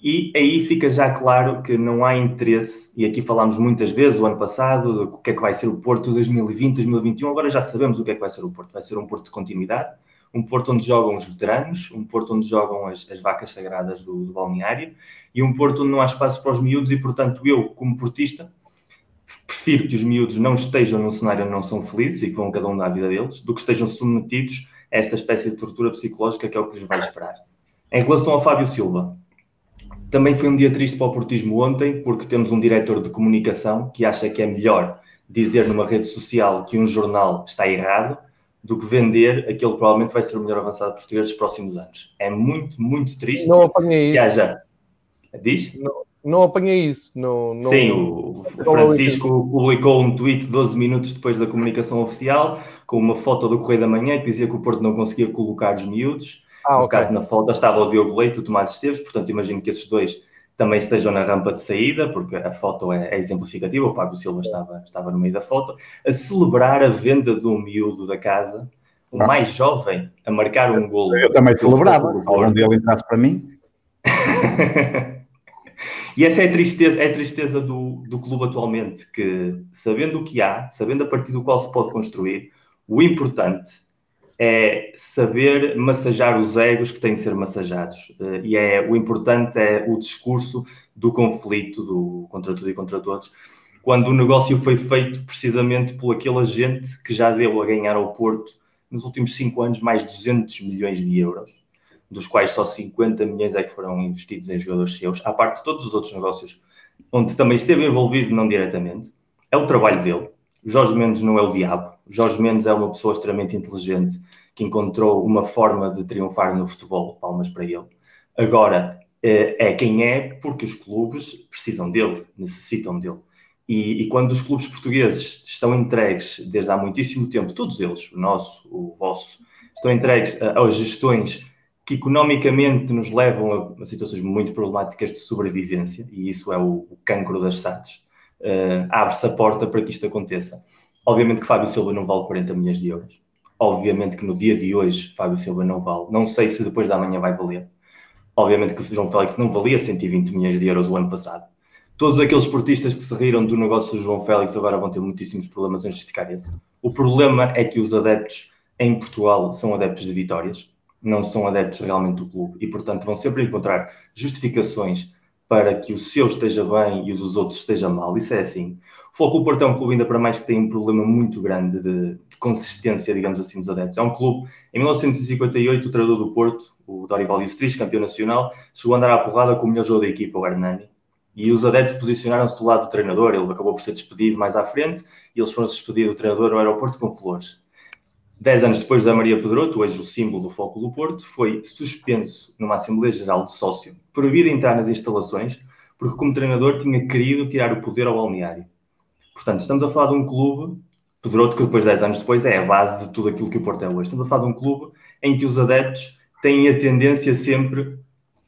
E aí fica já claro que não há interesse, e aqui falámos muitas vezes, o ano passado, o que é que vai ser o Porto 2020, 2021, agora já sabemos o que é que vai ser o Porto. Vai ser um Porto de continuidade, um Porto onde jogam os veteranos, um Porto onde jogam as, as vacas sagradas do, do, balneário, e um Porto onde não há espaço para os miúdos, e portanto eu, como portista, prefiro que os miúdos não estejam num cenário onde não são felizes e que vão cada um dar a vida deles, do que estejam submetidos a esta espécie de tortura psicológica que é o que lhes vai esperar. Em relação ao Fábio Silva, também foi um dia triste para o portismo ontem, porque temos um diretor de comunicação que acha que é melhor dizer numa rede social que um jornal está errado do que vender aquele que provavelmente vai ser o melhor avançado português dos próximos anos. É muito, muito triste não apanhei que haja. Diz? Não, não apanhei isso. Não, não... Sim, o Francisco publicou um tweet 12 minutos depois da comunicação oficial, com uma foto do Correio da Manhã que dizia que o Porto não conseguia colocar os miúdos. Ah, no okay. caso, na foto estava o Diogo Leite e o Tomás Esteves, portanto, imagino que esses dois também estejam na rampa de saída, porque a foto é, é exemplificativa, o Fábio Silva estava, estava no meio da foto, a celebrar a venda do miúdo da casa, o ah. mais jovem, a marcar um golo. Eu também celebrava, se algum dia ele entrasse para mim. E essa é a tristeza, é a tristeza do, do clube atualmente, que sabendo o que há, sabendo a partir do qual se pode construir, o importante é saber massajar os egos que têm de ser massajados. Eh, e é o importante é o discurso do conflito, do contra tudo e contra todos, quando o negócio foi feito precisamente por aquela gente que já deu a ganhar ao Porto nos últimos cinco anos mais de 200 milhões de euros dos quais só 50 milhões é que foram investidos em jogadores seus, à parte de todos os outros negócios onde também esteve envolvido não diretamente, é o trabalho dele. Jorge Mendes não é o diabo. Jorge Mendes é uma pessoa extremamente inteligente que encontrou uma forma de triunfar no futebol, palmas para ele. Agora, eh, é quem é porque os clubes precisam dele, necessitam dele. E, e, quando os clubes portugueses estão entregues desde há muitíssimo tempo, todos eles, o nosso, o vosso, estão entregues às gestões que economicamente nos levam a, situações muito problemáticas de sobrevivência, e isso é o, o cancro das SATs, uh, abre-se a porta para que isto aconteça. Obviamente que Fábio Silva não vale 40 milhões de euros. Obviamente que no dia de hoje Fábio Silva não vale. Não sei se depois da manhã vai valer. Obviamente que João Félix não valia 120 milhões de euros o ano passado. Todos aqueles esportistas que se riram do negócio do João Félix agora vão ter muitíssimos problemas em justificar esse. O problema é que os adeptos em Portugal são adeptos de vitórias, não são adeptos realmente do clube e, portanto, vão sempre encontrar justificações para que o seu esteja bem e o dos outros esteja mal. Isso é assim. O Futebol Porto é um clube, ainda para mais, que tem um problema muito grande de, de, consistência, digamos assim, dos adeptos. É um clube, em 1958, o treinador do Porto, o Dorival Iustris, campeão nacional, chegou a andar à porrada com o melhor jogo da equipa, o Hernani. E os adeptos posicionaram-se do lado do treinador, ele acabou por ser despedido mais à frente, e eles foram despedidos do treinador no aeroporto com flores. Dez anos depois da Maria Pedroto, hoje o símbolo do Foco do Porto, foi suspenso numa Assembleia Geral de Sócio, proibido entrar nas instalações, porque como treinador tinha querido tirar o poder ao balneário. Portanto, estamos a falar de um clube, Pedroto, que depois, 10 anos depois, é a base de tudo aquilo que o Porto é hoje. Estamos a falar de um clube em que os adeptos têm a tendência sempre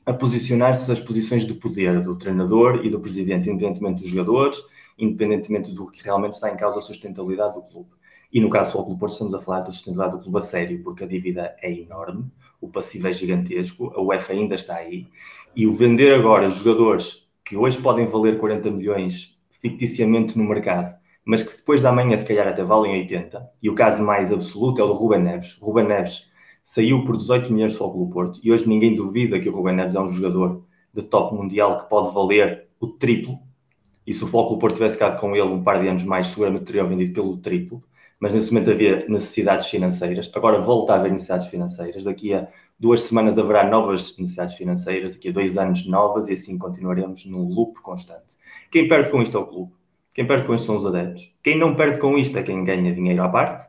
a posicionar-se nas posições de poder do treinador e do presidente, independentemente dos jogadores, independentemente do que realmente está em causa a sustentabilidade do clube. E no caso do Clube Porto, estamos a falar da sustentabilidade do clube a sério, porque a dívida é enorme, o passivo é gigantesco, a UEFA ainda está aí, e o vender agora jogadores que hoje podem valer 40 milhões ficticiamente no mercado, mas que depois da manhã se calhar até valem 80, e o caso mais absoluto é o do Ruben Neves. Ruben Neves saiu por 18 milhões de Futebol Porto, e hoje ninguém duvida que o Ruben Neves é um jogador de top mundial que pode valer o triplo, e se o Futebol Porto tivesse ficado com ele um par de anos mais, seguramente teria vendido pelo triplo, mas nesse momento havia necessidades financeiras, agora volta a haver necessidades financeiras, daqui a duas semanas haverá novas necessidades financeiras, daqui a dois anos novas, e assim continuaremos num loop constante. Quem perde com isto é o clube. Quem perde com isto são os adeptos. Quem não perde com isto é quem ganha dinheiro à parte.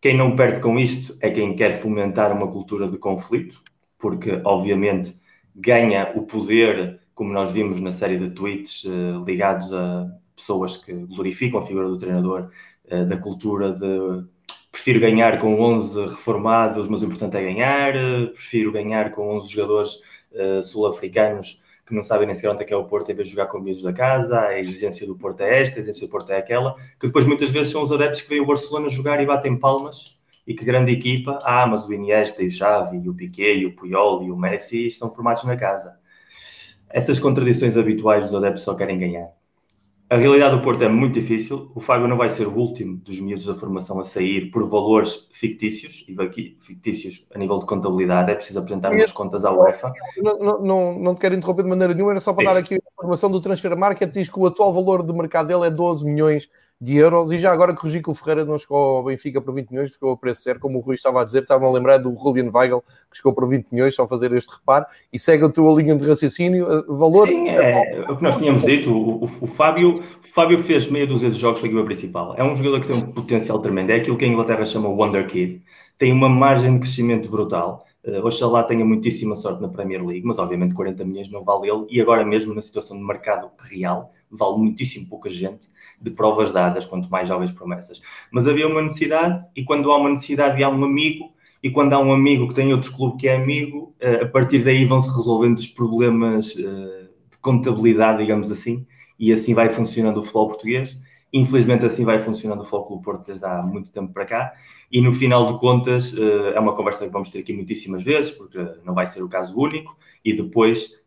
Quem não perde com isto é quem quer fomentar uma cultura de conflito, porque, obviamente, ganha o poder, como nós vimos na série de tweets uh, ligados a pessoas que glorificam a figura do treinador, da cultura de prefiro ganhar com 11 reformados, mas o importante é ganhar, uh, prefiro ganhar com 11 jogadores sul-africanos que não sabem nem sequer onde é que é o Porto, em vez de jogar com miúdos da casa, a exigência do Porto é esta, a exigência do Porto é aquela, que depois muitas vezes são os adeptos que veem o Barcelona jogar e batem palmas, e que grande equipa, ah, mas o Iniesta e o Xavi, e o Piquet, e o Puyol, e o Messi são formados na casa. Essas contradições habituais dos adeptos só querem ganhar. A realidade do Porto é muito difícil. O Fábio não vai ser o último dos miúdos da formação a sair por valores fictícios, e aqui fictícios a nível de contabilidade, é preciso apresentar umas contas à UEFA. Não, não, não, não te quero interromper de maneira nenhuma, era só para Isso. dar aqui informação do Transfer Market, diz que o atual valor de mercado dele é 12 milhões de euros. E já agora corrigi que o Ferreira não chegou ao Benfica por 20 milhões, ficou a preço zero, como o Rui estava a dizer. Estava a lembrar do Julian Weigl, que chegou por 20 milhões, só fazer este reparo. E segue a tua linha de raciocínio. Eh, valor. Sim, é, o que nós tínhamos dito. O, o, o, Fábio, o Fábio fez meia dúzia de jogos na equipa principal. É um jogador que tem um potencial tremendo. É aquilo que a Inglaterra chama Wonder Kid. Tem uma margem de crescimento brutal. Uh, Oxalá tenha muitíssima sorte na Premier League, mas obviamente 40 milhões não vale ele. E agora mesmo na situação de mercado real, vale muitíssimo pouca gente de provas dadas, quanto mais jovens promessas. Mas havia uma necessidade, e quando há uma necessidade e há um amigo, e quando há um amigo que tem outro clube que é amigo, eh, a partir daí vão-se resolvendo os problemas eh, de contabilidade, digamos assim, e assim vai funcionando o futebol português. Infelizmente, assim vai funcionando o Futebol Porto desde há muito tempo para cá. E no final de contas, eh, é uma conversa que vamos ter aqui muitíssimas vezes, porque não vai ser o caso único. E depois,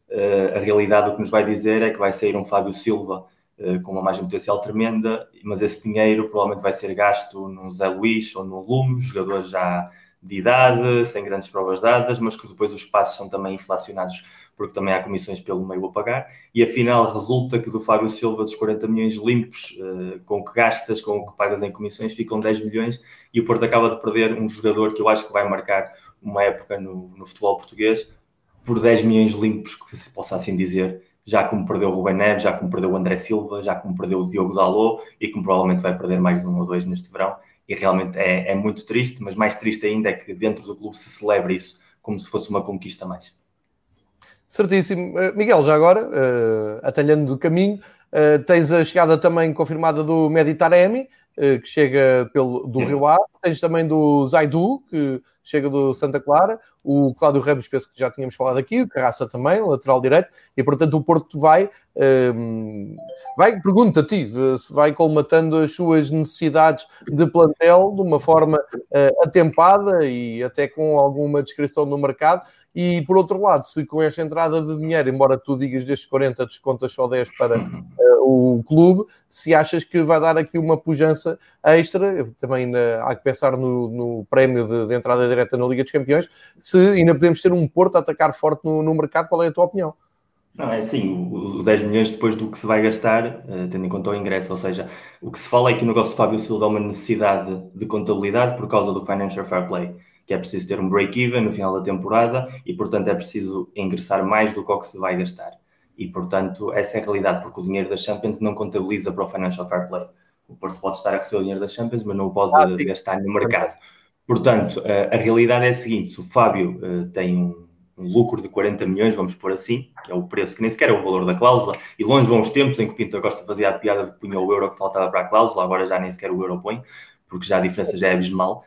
a realidade o que nos vai dizer é que vai sair um Fábio Silva eh, com uma margem potencial tremenda, mas esse dinheiro provavelmente vai ser gasto no Zé Luís ou no Lume, jogadores já de idade, sem grandes provas dadas, mas que depois os passos são também inflacionados porque também há comissões pelo meio a pagar, e afinal resulta que do Fábio Silva dos 40 milhões limpos, uh, com o que gastas, com o que pagas em comissões, ficam 10 milhões, e o Porto acaba de perder um jogador que eu acho que vai marcar uma época no, no futebol português, por 10 milhões limpos, que se possa assim dizer, já como perdeu o Rubem Neves, já como perdeu o André Silva, já como perdeu o Diogo Dalot e como provavelmente vai perder mais um ou dois neste verão. E realmente é, é muito triste, mas mais triste ainda é que dentro do clube se celebre isso como se fosse uma conquista mais. Certíssimo. Uh, Miguel, já agora, uh, atalhando do caminho, uh, tens a chegada também confirmada do Meditaremi, que chega pelo, do Rio Ave. Tens também do Zaidu, que chega do Santa Clara. O Cláudio Ramos, penso que já tínhamos falado aqui. O Carraça também, lateral direito. E, portanto, o Porto vai... Um, vai, pergunta-te, se vai colmatando as suas necessidades de plantel de uma forma uh, atempada e até com alguma descrição no mercado E por outro lado, se com esta entrada de dinheiro, embora tu digas destes 40 descontas só 10 para uh, o clube, se achas que vai dar aqui uma pujança extra, também uh, há que pensar no, no prémio de, de, entrada direta na Liga dos Campeões, se ainda podemos ter um Porto a atacar forte no, no mercado, qual é a tua opinião? Não, é assim, os 10 milhões depois do que se vai gastar, uh, tendo em conta o ingresso, ou seja, o que se fala é que o negócio de Fábio Silva é uma necessidade de contabilidade por causa do Financial Fair Play que é preciso ter um break-even no final da temporada e, portanto, é preciso ingressar mais do que o que se vai gastar. E, portanto, essa é a realidade, porque o dinheiro da Champions não contabiliza para o Financial Fair Play. O Porto pode estar a receber o dinheiro da Champions, mas não o pode ah, gastar no mercado. Portanto, a, realidade é a seguinte: se o Fábio uh, tem um, um, lucro de 40 milhões, vamos pôr assim, que é o preço que nem sequer é o valor da cláusula, e longe vão os tempos em que o Pinto Costa fazia a piada de que punha o euro que faltava para a cláusula, agora já nem sequer o euro põe, porque já a diferença já é abismal.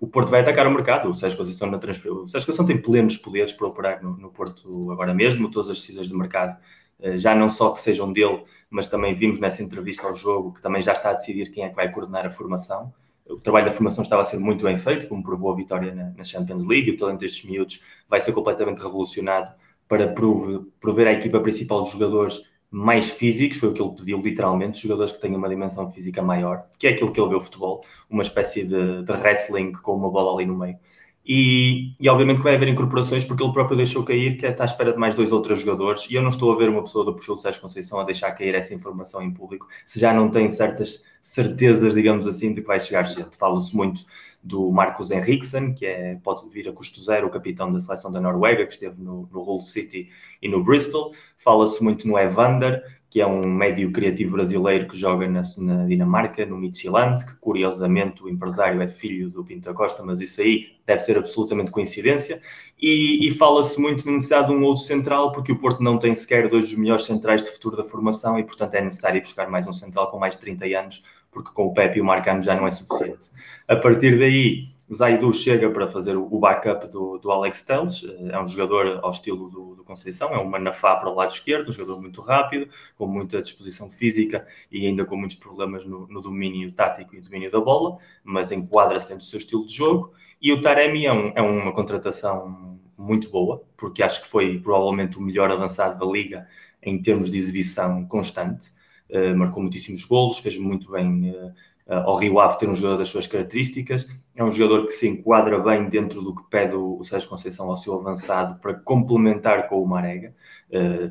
O Porto vai atacar o mercado. O Sérgio Conceição na transfer... O Sérgio Conceição tem plenos poderes para operar no, no, Porto agora mesmo, todas as decisões de mercado, eh, já não só que sejam dele, mas também vimos nessa entrevista ao jogo que também já está a decidir quem é que vai coordenar a formação. O trabalho da formação estava a ser muito bem feito, como provou a vitória na, na Champions League, o talento destes miúdos vai ser completamente revolucionado para prover, prover à equipa principal de jogadores mais físicos, foi o que ele pediu literalmente, jogadores que tenham uma dimensão física maior, que é aquilo que ele vê o futebol, uma espécie de, de wrestling com uma bola ali no meio. E, e, obviamente que vai haver incorporações porque ele próprio deixou cair que está à espera de mais dois ou três jogadores e eu não estou a ver uma pessoa do perfil Sérgio Conceição a deixar cair essa informação em público se já não tem certas certezas, digamos assim, de que vai chegar gente. Fala-se muito do Marcos Henriksen, que é, pode vir a custo zero, o capitão da seleção da Noruega, que esteve no, no Hull City e no Bristol. Fala-se muito no Evander, que é um médio criativo brasileiro que joga na, na Dinamarca, no Midtjylland, que curiosamente o empresário é filho do Pinto Costa, mas isso aí deve ser absolutamente coincidência. E, e fala-se muito na necessidade de um outro central, porque o Porto não tem sequer dois dos melhores centrais de futuro da formação e, portanto, é necessário buscar mais um central com mais de 30 anos porque com o Pepe e o Marcano já não é suficiente. A partir daí, Zaidu chega para fazer o backup do, do Alex Telles, é um jogador ao estilo do, do, Conceição, é um manafá para o lado esquerdo, um jogador muito rápido, com muita disposição física e ainda com muitos problemas no, no domínio tático e domínio da bola, mas enquadra-se dentro do seu estilo de jogo. E o Taremi é, um, é uma contratação muito boa, porque acho que foi provavelmente o melhor avançado da liga em termos de exibição constante. Eh, marcou muitíssimos golos, fez muito bem uh, ao Rio Ave ter um jogador das suas características. É um jogador que se enquadra bem dentro do que pede o, Sérgio Conceição ao seu avançado para complementar com o Marega,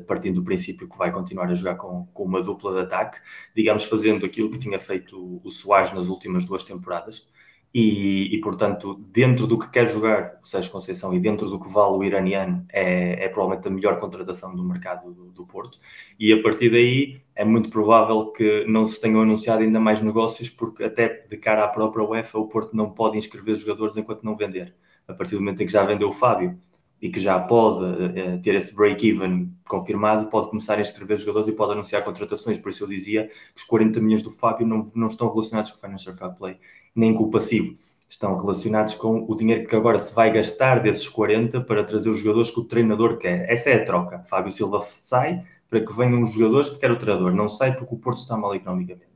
partindo do princípio que vai continuar a jogar com, com uma dupla de ataque, digamos, fazendo aquilo que tinha feito o Soares nas últimas duas temporadas. E, e, portanto, dentro do que quer jogar o Sérgio Conceição e dentro do que vale o iraniano, é, é provavelmente a melhor contratação do mercado do, do, Porto. E a partir daí é muito provável que não se tenham anunciado ainda mais negócios, porque até de cara à própria UEFA, o Porto não pode inscrever jogadores enquanto não vender. A partir do momento em que já vendeu o Fábio e que já pode é, ter esse break-even confirmado, pode começar a inscrever jogadores e pode anunciar contratações. Por isso eu dizia que os 40 milhões do Fábio não, não estão relacionados com o Financial Fair Play nem com o passivo. Estão relacionados com o dinheiro que agora se vai gastar desses 40 para trazer os jogadores que o treinador quer. Essa é a troca. Fábio Silva sai para que venham os jogadores que quer o treinador. Não sai porque o Porto está mal economicamente.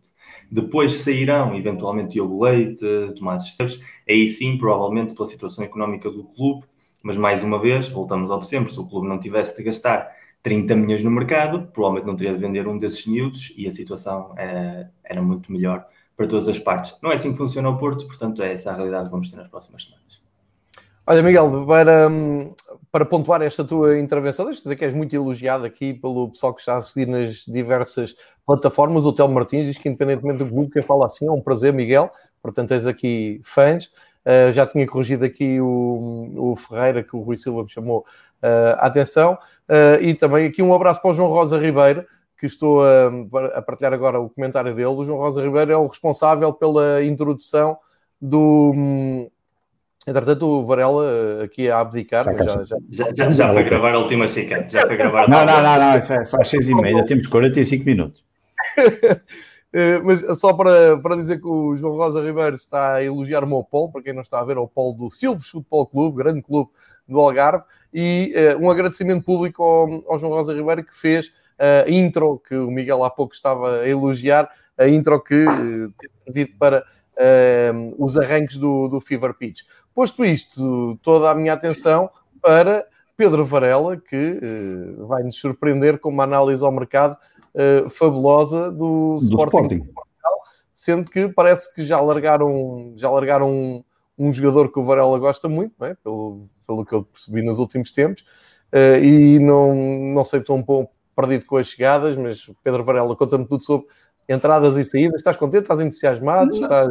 Depois sairão, eventualmente, Diogo Leite, Tomás Esteves, aí sim, provavelmente, pela situação económica do clube, mas mais uma vez, voltamos ao de sempre, se o clube não tivesse de gastar 30 milhões no mercado, provavelmente não teria de vender um desses miúdos e a situação é, era muito melhor para todas as partes. Não é assim que funciona o Porto, portanto, é essa a realidade que vamos ter nas próximas semanas. Olha, Miguel, para, para pontuar esta tua intervenção, deixa dizer que és muito elogiado aqui pelo pessoal que está a seguir nas diversas plataformas. O Tel Martins diz que, independentemente do grupo, quem fala assim é um prazer, Miguel. Portanto, tens aqui fãs. Uh, já tinha corrigido aqui o, o Ferreira, que o Rui Silva me chamou uh, a atenção. Uh, e também aqui um abraço para o João Rosa Ribeiro, que estou a, a, partilhar agora o comentário dele. O João Rosa Ribeiro é o responsável pela introdução do. Hum, entretanto, o Varela eh, aqui a abdicar. Já, já, já, já, já foi gravar a última chica. Já foi gravar. não, não, não, não, é só às seis e meia, temos 45 minutos. Eh, mas só para, para dizer que o João Rosa Ribeiro está a elogiar o meu polo, para quem não está a ver, é o polo do Silves Futebol Clube, grande clube do Algarve, e uh, um agradecimento público ao, ao João Rosa Ribeiro que fez a intro que o Miguel há pouco estava a elogiar, a intro que uh, tem servido para uh, os arranques do, do Fever Pitch. Posto isto, toda a minha atenção para Pedro Varela, que uh, vai nos surpreender com uma análise ao mercado uh, fabulosa do, do Sporting, Sporting. sendo que parece que já largaram, já largaram um, um jogador que o Varela gosta muito, é? pelo, pelo que eu percebi nos últimos tempos, uh, e não, não sei, um pouco perdido com as chegadas, mas Pedro Varela conta-me tudo sobre entradas e saídas. Estás contente? Estás entusiasmado? Não. Estás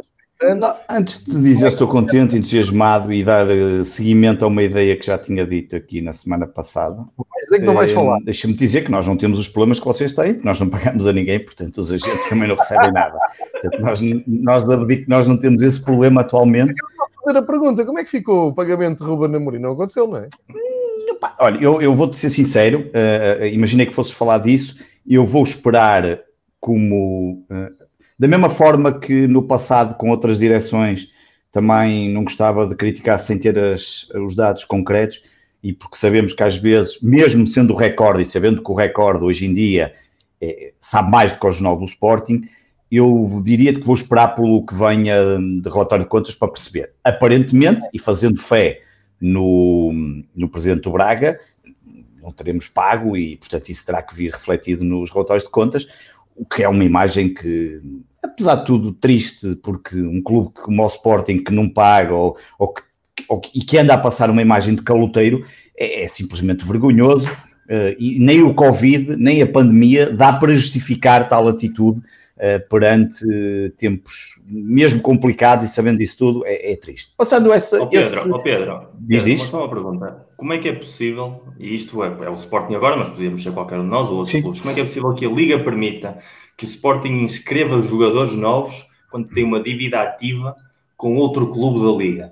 não, antes de dizer estou contente, entusiasmado e dar uh, seguimento a uma ideia que já tinha dito aqui na semana passada. Mas que não vais uh, falar. Deixa-me dizer que nós não temos os problemas que vocês têm, nós não pagamos a ninguém, portanto os agentes também não recebem nada. Portanto, nós, nós, nós não temos esse problema atualmente. Eu fazer a pergunta, como é que ficou o pagamento de Ruben Amorim? Não aconteceu, não é? Hum, olha, eu, eu vou-te ser sincero, uh, imaginei que fosse falar disso, eu vou esperar como da mesma forma que no passado, com outras direções, também não gostava de criticar sem ter as, os dados concretos, e porque sabemos que às vezes, mesmo sendo o recorde e sabendo que o recorde hoje em dia é, sabe mais do que o jornal do Sporting, eu diria que vou esperar pelo que venha de relatório de contas para perceber. Aparentemente, e fazendo fé no, no presidente do Braga, não teremos pago e, portanto, isso terá que vir refletido nos relatórios de contas, o que é uma imagem que apesar de tudo, triste, porque um clube como o Sporting que não paga ou, ou, que, ou e que anda a passar uma imagem de caloteiro é, é simplesmente vergonhoso. Uh, e nem o Covid, nem a pandemia dá para justificar tal atitude perante uh, tempos mesmo complicados e sabendo disso tudo, é, é triste. Passando essa. Oh Pedro, esse... oh Pedro, diz, Pedro, só uma pergunta. Como é que é possível, e isto é, é o Sporting agora, mas podíamos ser qualquer um de nós ou outros Sim. clubes, como é que é possível que a Liga permita que o Sporting inscreva jogadores novos quando tem uma dívida ativa com outro clube da Liga.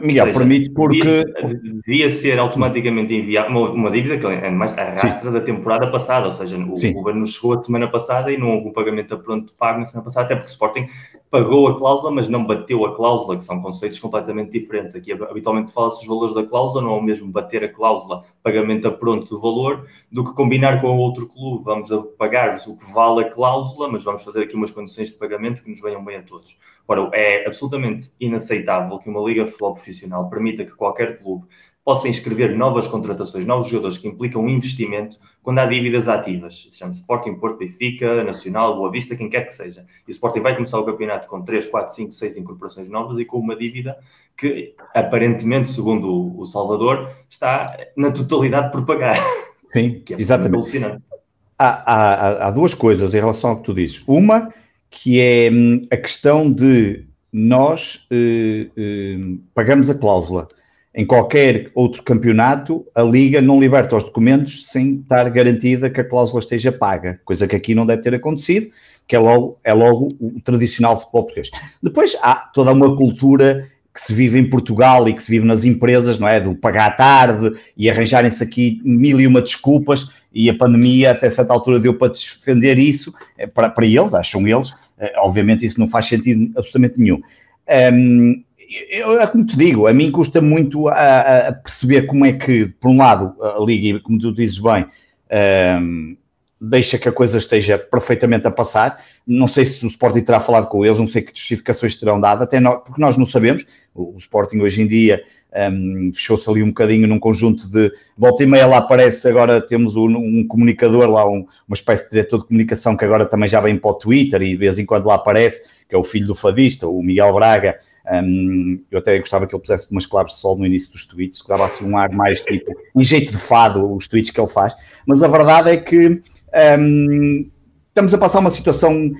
Miguel, seja, permite porque. Devia, devia, ser automaticamente enviado uma, uma dívida que é mais arrastra Sim. da temporada passada, ou seja, o Sim. governo chegou a semana passada e não houve um pagamento a pronto pago na semana passada, até porque o Sporting pagou a cláusula, mas não bateu a cláusula, que são conceitos completamente diferentes. Aqui habitualmente fala-se os valores da cláusula, não é o mesmo bater a cláusula, pagamento a pronto do valor, do que combinar com o outro clube. Vamos pagar-vos o que vale a cláusula, mas vamos fazer aqui umas condições de pagamento que nos venham bem a todos. Ora, é absolutamente inaceitável que uma liga de futebol profissional permita que qualquer clube possa inscrever novas contratações, novos jogadores que implicam um investimento quando há dívidas ativas. Se chama Sporting, Porto, Benfica, Nacional, Boa Vista, quem quer que seja. E o Sporting vai começar o campeonato com 3, 4, 5, 6 incorporações novas e com uma dívida que, aparentemente, segundo o Salvador, está na totalidade por pagar. Sim, é exatamente. Há, há, há duas coisas em relação ao que tu dizes. Uma, que é hum, a questão de nós eh, eh, pagamos a cláusula em qualquer outro campeonato, a Liga não liberta os documentos sem estar garantida que a cláusula esteja paga, coisa que aqui não deve ter acontecido, que é logo, é logo o tradicional futebol português. Depois há toda uma cultura que se vive em Portugal e que se vive nas empresas, não é? Do pagar tarde e arranjarem-se aqui mil e uma desculpas e a pandemia até certa altura deu para defender isso, é, para, para eles, acham eles, é, obviamente isso não faz sentido absolutamente nenhum. Um, eu, é como te digo, a mim custa muito a, a, perceber como é que, por um lado, a Liga, como tu dizes bem, um, deixa que a coisa esteja perfeitamente a passar. Não sei se o Sporting terá falado com eles, não sei que justificações terão dado, até porque nós não sabemos. O, o Sporting hoje em dia um, fechou-se ali um bocadinho num conjunto de volta e meia lá aparece, agora temos um, um comunicador lá, um, uma espécie de diretor de comunicação que agora também já vem para o Twitter e de vez em quando lá aparece, que é o filho do fadista, o Miguel Braga, um, eu até gostava que ele pusesse umas claves de sol no início dos tweets, que dava assim um ar mais tipo, em jeito de fado, os tweets que ele faz. Mas a verdade é que um, estamos a passar uma situação.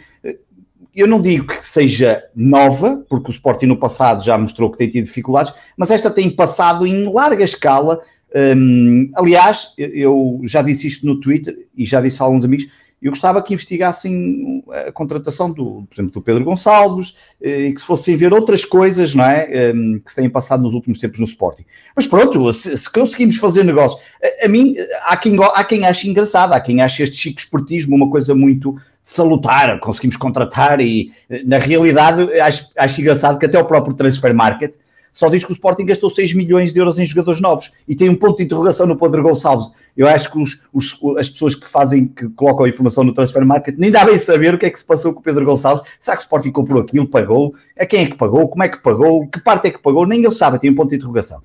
Eu não digo que seja nova, porque o Sporting no passado já mostrou que tem tido dificuldades, mas esta tem passado em larga escala. Um, aliás, eu já disse isto no Twitter e já disse a alguns amigos eu gostava que investigassem a contratação, do, por exemplo, do Pedro Gonçalves eh, e que se fossem ver outras coisas não é, ehm, que se têm passado nos últimos tempos no Sporting. Mas pronto, se, se conseguimos fazer negócio, a, a, mim, há quem, há quem ache engraçado, há quem ache este chico esportismo uma coisa muito salutar, conseguimos contratar e, eh, na realidade, acho, acho engraçado que até o próprio Transfer Market só diz que o Sporting gastou 6 milhões de euros em jogadores novos e tem um ponto de interrogação no Pedro Gonçalves. Eu acho que os, os, as pessoas que fazem, que colocam a informação no transfer market, nem devem saber o que é que se passou com o Pedro Gonçalves. Será que o Sporting comprou aquilo, pagou? A quem é que pagou? Como é que pagou? Que parte é que pagou? Nem ele sabe, tem um ponto de interrogação.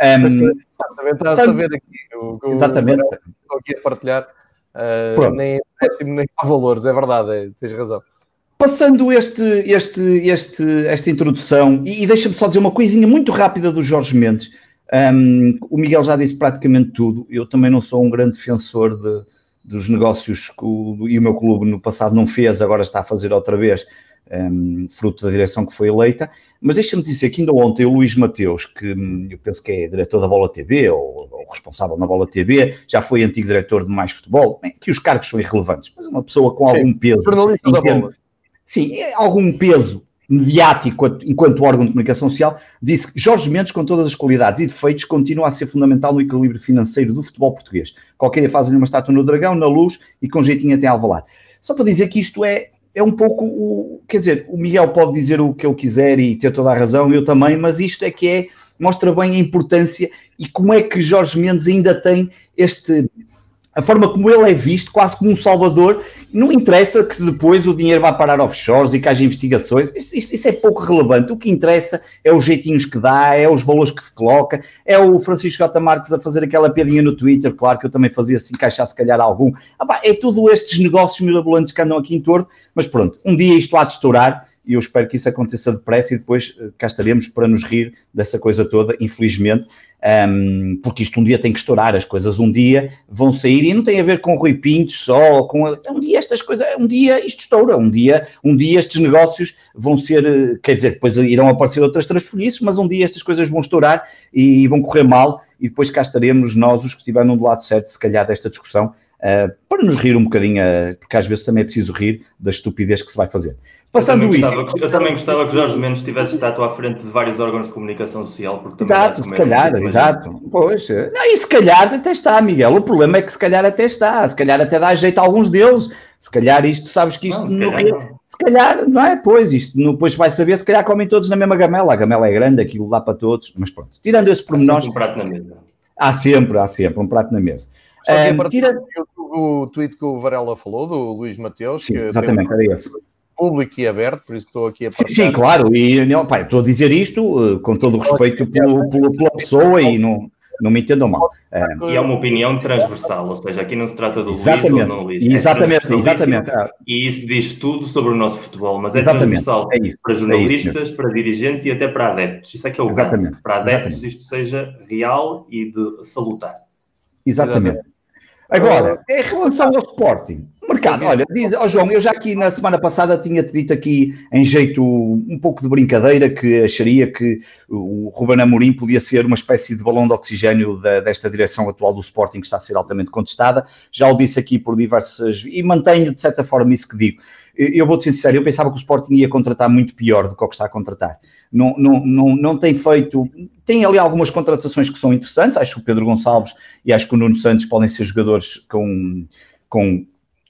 Um, está a saber aqui. O, o, exatamente. Estou aqui a partilhar. Uh, nem décimo nem valores, é verdade, é, tens razão. Passando este, este, este, esta introdução, e, e deixa-me só dizer uma coisinha muito rápida do Jorge Mendes. Um, o Miguel já disse praticamente tudo. Eu também não sou um grande defensor de, dos negócios que o, e o meu clube no passado não fez, agora está a fazer outra vez, um, fruto da direção que foi eleita. Mas deixa-me dizer que ainda ontem o Luís Mateus, que hum, eu penso que é diretor da Bola TV ou, ou responsável na Bola TV, já foi antigo diretor de Mais Futebol, bem, que os cargos são irrelevantes, mas uma pessoa com algum peso. Jornalista da bola. Sim, algum peso mediático enquanto órgão de comunicação social, disse que Jorge Mendes, com todas as qualidades e defeitos, continua a ser fundamental no equilíbrio financeiro do futebol português. Qualquer dia fazem uma estátua no Dragão, na Luz e com jeitinho até Alvalade. Só para dizer que isto é, é um pouco o... Quer dizer, o Miguel pode dizer o que ele quiser e ter toda a razão, eu também, mas isto é que é... Mostra bem a importância e como é que Jorge Mendes ainda tem este a forma como ele é visto, quase como um salvador, não interessa que depois o dinheiro vá parar offshores e que haja investigações, isso, isso, isso, é pouco relevante. O que interessa é os jeitinhos que dá, é os valores que coloca, é o Francisco J. Marques a fazer aquela piadinha no Twitter, claro que eu também fazia se encaixar se calhar algum. Ah, é tudo estes negócios mirabolantes que andam aqui em torno, mas pronto, um dia isto há de estourar e eu espero que isso aconteça depressa e depois eh, cá estaremos para nos rir dessa coisa toda, infelizmente um, porque isto um dia tem que estourar, as coisas um dia vão sair e não tem a ver com Rui Pinto só, com um dia estas coisas, um dia isto estoura, um dia, um dia estes negócios vão ser, quer dizer, depois irão aparecer outras transferiças, mas um dia estas coisas vão estourar e vão correr mal e depois cá estaremos nós, os que estiveram do lado certo, se calhar, desta discussão, uh, para nos rir um bocadinho, uh, porque às vezes também é preciso rir da estupidez que se vai fazer. Passando eu, também gostava, isso. eu também gostava que Jorge Mendes tivesse estado à frente de vários órgãos de comunicação social. Porque exato, se calhar, exato. Pois, não, e se calhar até está, Miguel. O problema é que se calhar até está. Se calhar até dá jeito a alguns deles. Se calhar isto, sabes que isto. Não, se, no, calhar, não. se calhar, não é? Pois, isto depois vai saber, se calhar comem todos na mesma gamela. A gamela é grande, aquilo dá para todos. Mas pronto, tirando esse pormenor. Há sempre um prato na mesa. Há sempre, há sempre um prato na mesa. Um, tira... o tweet que o Varela falou, do Luís Mateus. Sim, que exatamente, era esse público e aberto, por isso estou aqui a partilhar. Sim, sim, claro, e não, pá, estou a dizer isto uh, com todo o respeito pelo, pelo, pela pessoa e não, não me entendam mal. Uh, e é uma opinião transversal, ou seja, aqui não se trata do exatamente, Luís ou não Luís. Exatamente, é exatamente. E isso diz tudo sobre o nosso futebol, mas é exatamente, transversal é isso, para jornalistas, é para dirigentes e até para adeptos. Isso é que é o exatamente, Para adeptos exatamente. isto seja real e de salutar. Exatamente. exatamente. Agora, em relação ao Sporting, o mercado, olha, diz, oh João, eu já aqui na semana passada tinha-te dito aqui em jeito um pouco de brincadeira que acharia que o Ruben Amorim podia ser uma espécie de balão de oxigênio da, desta direção atual do Sporting que está a ser altamente contestada. Já o disse aqui por diversas e mantenho de certa forma isso que digo. Eu vou-te ser sincero, eu pensava que o Sporting ia contratar muito pior do que o que está a contratar. Não, não, não, não tem feito. Tem ali algumas contratações que são interessantes. Acho que o Pedro Gonçalves e acho que o Nuno Santos podem ser jogadores com, com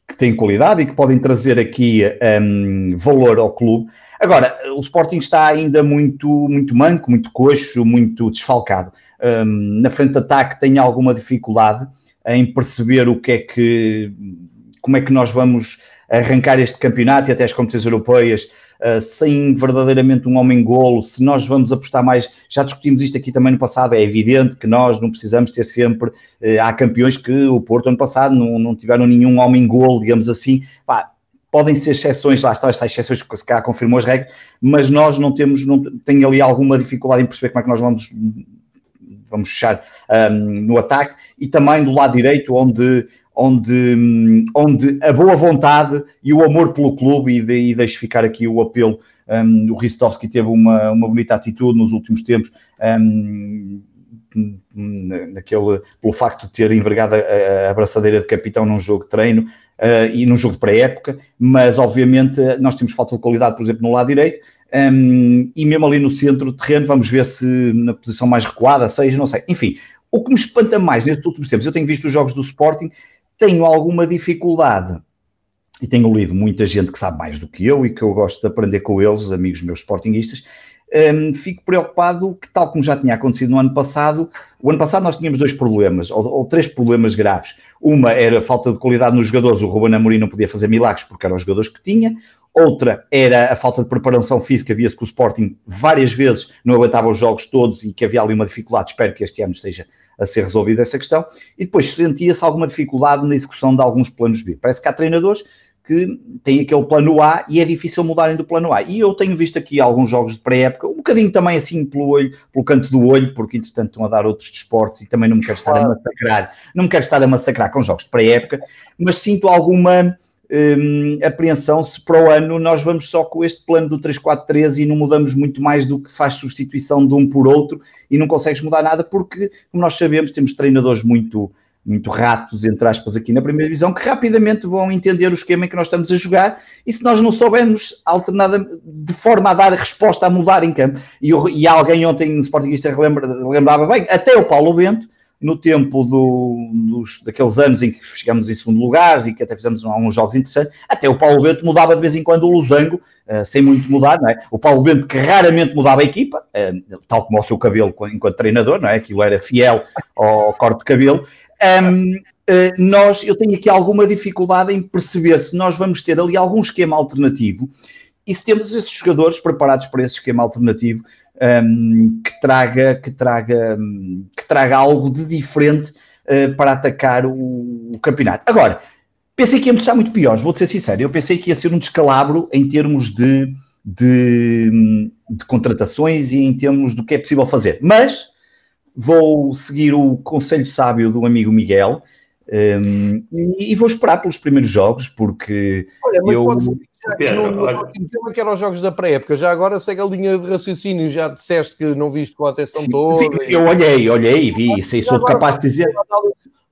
que têm qualidade e que podem trazer aqui um, valor ao clube. Agora, o Sporting está ainda muito, muito manco, muito coxo, muito desfalcado. Um, na frente de ataque tem alguma dificuldade em perceber o que é que, como é que nós vamos arrancar este campeonato e até as competições europeias uh, sem verdadeiramente um homem-golo, se nós vamos apostar mais, já discutimos isto aqui também no passado, é evidente que nós não precisamos ter sempre, uh, há campeões que o Porto ano passado não, não tiveram nenhum homem-golo, digamos assim, Pá, podem ser exceções, lá estão estas exceções que se calhar confirmou as regras, mas nós não temos, não tem ali alguma dificuldade em perceber como é que nós vamos vamos fechar um, no ataque. E também do lado direito onde onde, onde a boa vontade e o amor pelo clube, e, de, e deixo ficar aqui o apelo, um, o Ristovski teve uma, uma bonita atitude nos últimos tempos, um, naquele, pelo facto de ter envergado a, a abraçadeira de capitão num jogo de treino uh, e num jogo pré-época, mas obviamente nós temos falta de qualidade, por exemplo, no lado direito, um, e mesmo ali no centro do terreno, vamos ver se na posição mais recuada, seja, não sei. Enfim, o que me espanta mais nestes últimos tempos, eu tenho visto os jogos do Sporting tenho alguma dificuldade e tenho lido muita gente que sabe mais do que eu e que eu gosto de aprender com eles, amigos meus sportinguistas, um, fico preocupado que, tal como já tinha acontecido no ano passado, o ano passado nós tínhamos dois problemas, ou, ou, três problemas graves. Uma era a falta de qualidade nos jogadores, o Ruben Amorim não podia fazer milagres porque eram os jogadores que tinha. outra era a falta de preparação física, via-se que o Sporting várias vezes não aguentava os jogos todos e que havia ali uma dificuldade, espero que este ano esteja a ser resolvida essa questão, e depois sentia-se alguma dificuldade na execução de alguns planos B. Parece que há treinadores que têm aquele plano A e é difícil mudarem do plano A. E eu tenho visto aqui alguns jogos de pré-época, um bocadinho também assim pelo olho, pelo canto do olho, porque entretanto estão a dar outros desportos e também não me quero estar a massacrar, não me quero estar a massacrar com jogos de pré-época, mas sinto alguma hum, apreensão se para o ano nós vamos só com este plano do 3-4-3 e não mudamos muito mais do que faz substituição de um por outro e não consegues mudar nada, porque, como nós sabemos, temos treinadores muito muito ratos, entre aspas, aqui na primeira divisão, que rapidamente vão entender o esquema em que nós estamos a jogar e se nós não soubermos alternada de forma a dar resposta a mudar em campo. E, e alguém ontem no Sportingista lembra, lembrava bem, até o Paulo Bento, no tempo do, dos, daqueles anos em que chegamos em segundo lugar e que até fizemos alguns jogos interessantes, até o Paulo Bento mudava de vez em quando o losango, uh, sem muito mudar, não é? O Paulo Bento que raramente mudava a equipa, uh, tal como o seu cabelo enquanto treinador, não é? Aquilo era fiel ao corte de cabelo, um, uh, eh, nós, eu tenho aqui alguma dificuldade em perceber se nós vamos ter ali algum esquema alternativo e se temos esses jogadores preparados para esse esquema alternativo um, que, traga, que, traga, que traga algo de diferente uh, para atacar o, o, campeonato. Agora, pensei que íamos estar muito piores, vou ser sincero. Eu pensei que ia ser um descalabro em termos de, de, de contratações e em termos do que é possível fazer. Mas vou seguir o conselho sábio do amigo Miguel um, e, e, vou esperar pelos primeiros jogos, porque Olha, eu. Pode ser, Pedro, no, no tema que eram os jogos da pré-época, já agora segue a linha de raciocínio, já disseste que não viste com a atenção toda. Eu olhei, olhei, vi, sei, sou capaz de dizer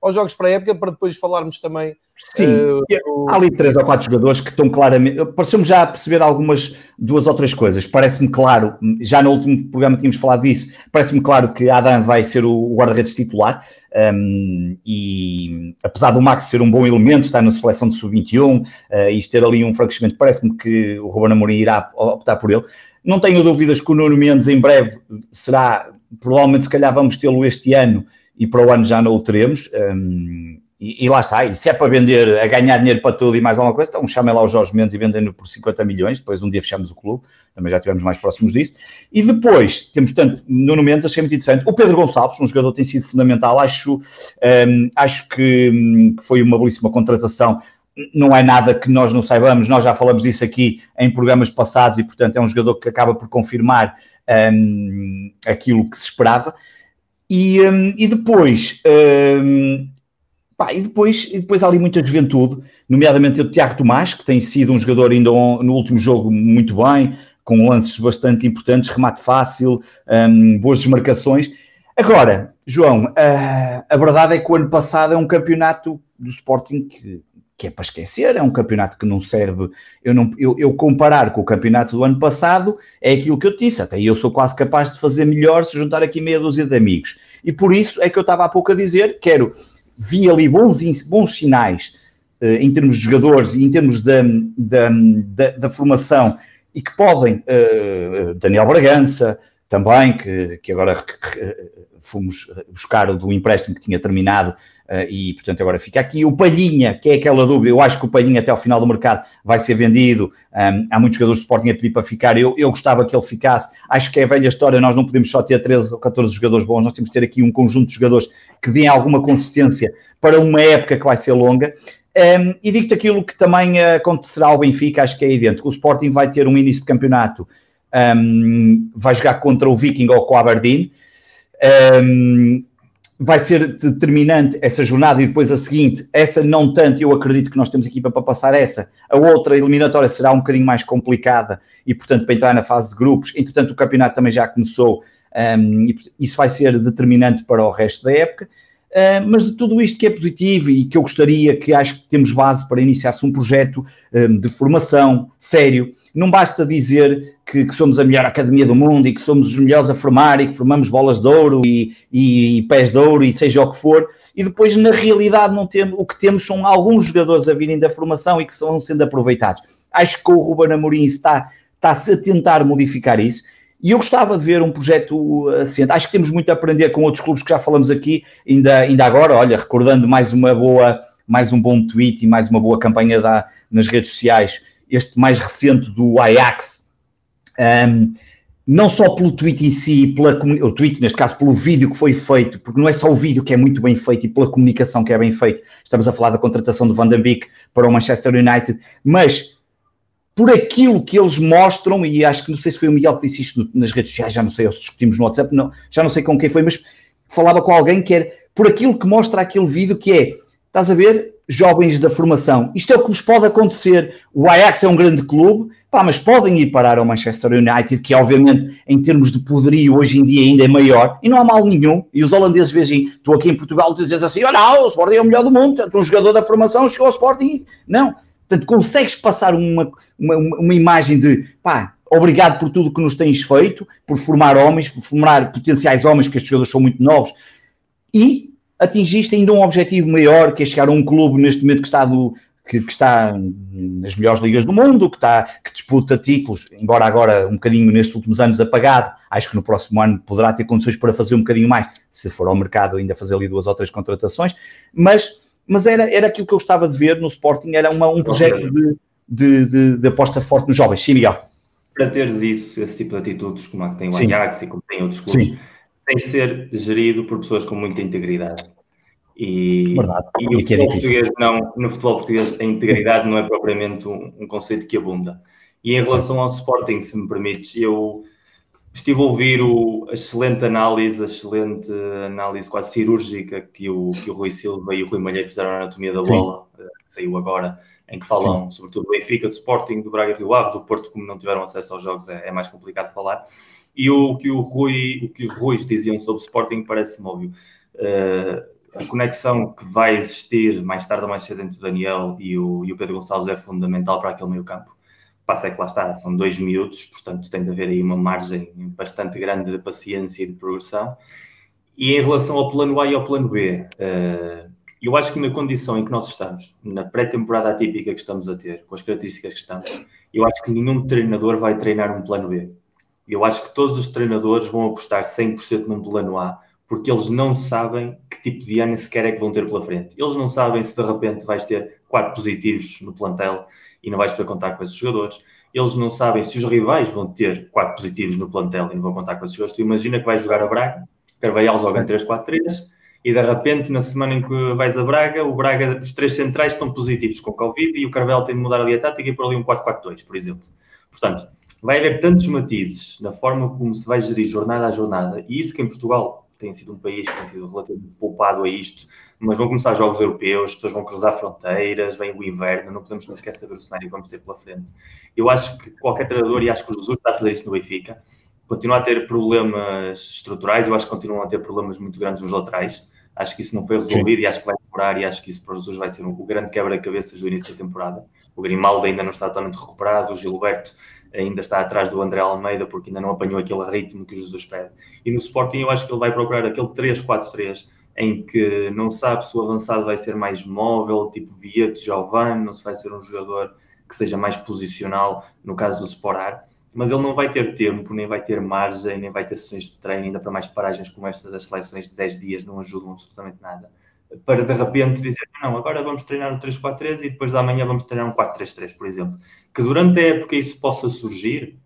aos jogos para a época para depois falarmos também. Sim, uh, há ali três ou quatro jogadores que estão claramente. Pareceu-me já perceber algumas, duas ou três coisas. Parece-me claro, já no último programa tínhamos falado disso, parece-me claro que Adam vai ser o guarda-redes titular. Um, e apesar do Max ser um bom elemento, estar na seleção de sub-21 uh, e ter ali um enfraquecimento, parece-me que o Ruben Amorim irá optar por ele. Não tenho dúvidas que o Nuno Mendes em breve será, provavelmente se calhar vamos tê-lo este ano, e para o ano já não o teremos. Um, e, e, lá está, e se é para vender, a ganhar dinheiro para tudo e mais alguma coisa, então chamem lá o Jorge Mendes e vendem-no por 50 milhões, depois um dia fechamos o clube, também já estivemos mais próximos disso. E depois temos, tanto, Nuno Mendes, achei muito interessante, o Pedro Gonçalves, um jogador que tem sido fundamental, acho, um, acho que, um, que foi uma belíssima contratação, não é nada que nós não saibamos, nós já falamos disso aqui em programas passados e, portanto, é um jogador que acaba por confirmar um, aquilo que se esperava. E, e depois, pá, e depois, e depois há ali muita juventude, nomeadamente o Tiago Tomás, que tem sido um jogador ainda no último jogo muito bem, com lances bastante importantes, remate fácil, um, boas desmarcações. Agora, João, uh, a verdade é que o ano passado é um campeonato do Sporting que que é para esquecer, é um campeonato que não serve. Eu, não, eu, eu, comparar com o campeonato do ano passado é aquilo que eu disse, até eu sou quase capaz de fazer melhor se juntar aqui meia dúzia de amigos. E por isso é que eu estava há pouco a dizer, quero, vi ali bons, bons sinais uh, em termos de jogadores e em termos da, da, da, da formação e que podem, uh, Daniel Bragança também, que, que agora fomos buscar do empréstimo que tinha terminado e portanto agora fica aqui. O Palhinha, que é aquela dúvida, eu acho que o Palhinha até ao final do mercado vai ser vendido. Um, há muitos jogadores de Sporting a pedir para ficar. Eu, eu gostava que ele ficasse. Acho que é a velha história. Nós não podemos só ter 13 ou 14 jogadores bons, nós temos que ter aqui um conjunto de jogadores que deem alguma consistência para uma época que vai ser longa. Um, e digo-te aquilo que também acontecerá ao Benfica, acho que é idêntico. O Sporting vai ter um início de campeonato, um, vai jogar contra o Viking ou com o Aberdeen. Um, vai ser determinante essa jornada e depois a seguinte, essa não tanto, eu acredito que nós temos equipa para passar essa, a outra eliminatória será um bocadinho mais complicada e, portanto, para entrar na fase de grupos, entretanto, o campeonato também já começou um, e isso vai ser determinante para o resto da época. Uh, mas de tudo isto que é positivo e que eu gostaria, que acho que temos base para iniciar-se um projeto um, de formação sério, não basta dizer que, que, somos a melhor academia do mundo e que somos os melhores a formar e que formamos bolas de ouro e, e, e pés de ouro e seja o que for, e depois na realidade não temos, o que temos são alguns jogadores a virem da formação e que são sendo aproveitados. Acho que o Ruben Amorim está, está-se a tentar modificar isso. E eu gostava de ver um projeto assim. Acho que temos muito a aprender com outros clubes que já falamos aqui, ainda, ainda agora, olha, recordando mais uma boa, mais um bom tweet e mais uma boa campanha da, nas redes sociais este mais recente do Ajax, um, não só pelo tweet em si, pela, o tweet, neste caso, pelo vídeo que foi feito, porque não é só o vídeo que é muito bem feito e pela comunicação que é bem feito. Estamos a falar da contratação do Van de Beek para o Manchester United, mas por aquilo que eles mostram, e acho que não sei se foi o Miguel que disse isto nas redes sociais, já não sei, ou se discutimos no WhatsApp, não, já não sei com quem foi, mas falava com alguém que era por aquilo que mostra aquele vídeo que é, estás a ver, jovens da formação. Isto é o que vos pode acontecer. O Ajax é um grande clube, pá, mas podem ir parar ao Manchester United, que obviamente em termos de poderio hoje em dia ainda é maior, e não há mal nenhum. E os holandeses veem, tu aqui em Portugal, tu dizes assim, olha, o Sporting é o melhor do mundo, um jogador da formação chegou ao Sporting. Não. Portanto, consegues passar uma, uma, uma imagem de, pá, obrigado por tudo que nos tens feito, por formar homens, por formar potenciais homens, porque estes jogadores são muito novos, e atingiste ainda um objetivo maior, que é chegar a um clube neste momento que está, do, que, que está nas melhores ligas do mundo, que, está, que disputa títulos, embora agora um bocadinho nestes últimos anos apagado, acho que no próximo ano poderá ter condições para fazer um bocadinho mais, se for ao mercado ainda fazer ali duas ou três contratações, mas, mas era, era aquilo que eu gostava de ver no Sporting, era uma, um projeto de, de, de, de aposta forte nos jovens. Sim, Miguel. Para teres isso, esse tipo de atitudes, como a que tem o Ajax e como tem outros clubes, Sim tem que ser gerido por pessoas com muita integridade. E, Verdade. e no, futebol português não, no futebol português a integridade não é propriamente um, um, conceito que abunda. E em relação ao Sporting, se me permites, eu estive a ouvir o, a excelente análise, a excelente análise quase cirúrgica que o, que o Rui Silva e o Rui Malheiro fizeram na anatomia da bola, Sim. Eh, que saiu agora, em que falam Sim. sobretudo do Benfica, do Sporting, do Braga Rio Ave, do Porto, como não tiveram acesso aos jogos, é, é mais complicado falar. E o que, o Rui, o que os Ruis diziam sobre Sporting parece-me óbvio. Uh, a conexão que vai existir mais tarde ou mais cedo entre o Daniel e o, e o Pedro Gonçalves é fundamental para aquele meio campo. Passa é que lá está, são dois minutos, portanto tem de haver aí uma margem bastante grande de paciência e de progressão. E em relação ao plano A e ao plano B, uh, eu acho que na condição em que nós estamos, na pré-temporada atípica que estamos a ter, com as características que estamos, eu acho que nenhum treinador vai treinar um plano B. Eu acho que todos os treinadores vão apostar 100% num plano A, porque eles não sabem que tipo de ano sequer é que vão ter pela frente. Eles não sabem se de repente vais ter quatro positivos no plantel e não vais poder contar com esses jogadores. Eles não sabem se os rivais vão ter quatro positivos no plantel e não vão contar com esses jogadores. Tu imagina que vais jogar a Braga, Carvalhal joga em 3-4-3 e de repente, na semana em que vais a Braga, o Braga, os três centrais estão positivos com Covid e o Carvalhal tem de mudar ali a tática e por ali um 4-4-2, por exemplo. Portanto, vai haver tantos matizes na forma como se vai gerir jornada a jornada, e isso que em Portugal tem sido um país que tem sido relativamente poupado a isto, mas vão começar jogos europeus, as pessoas vão cruzar fronteiras, vem o inverno, não podemos nem sequer saber o cenário que vamos ter pela frente. Eu acho que qualquer treinador, e acho que o Jesus está a fazer isso no Benfica, continua a ter problemas estruturais, eu acho que continuam a ter problemas muito grandes nos laterais, acho que isso não foi resolvido Sim. e acho que vai demorar e acho que isso para o Jesus vai ser um, o grande quebra-cabeças do início da temporada. O Grimaldo ainda não está totalmente recuperado, o Gilberto ainda está atrás do André Almeida porque ainda não apanhou aquele ritmo que o Jesus pede. E no Sporting eu acho que ele vai procurar aquele 3-4-3 em que não sabe se o avançado vai ser mais móvel, tipo Vieto, Giovanni, não se vai ser um jogador que seja mais posicional, no caso do Sporar, mas ele não vai ter tempo, nem vai ter margem, nem vai ter sessões de treino, ainda para mais paragens como estas das seleções de 10 dias não ajudam absolutamente nada. Para de repente dizer, não, agora vamos treinar um 3-4-3 e depois da manhã vamos treinar um 4-3-3, por exemplo que durante a época isso possa surgir,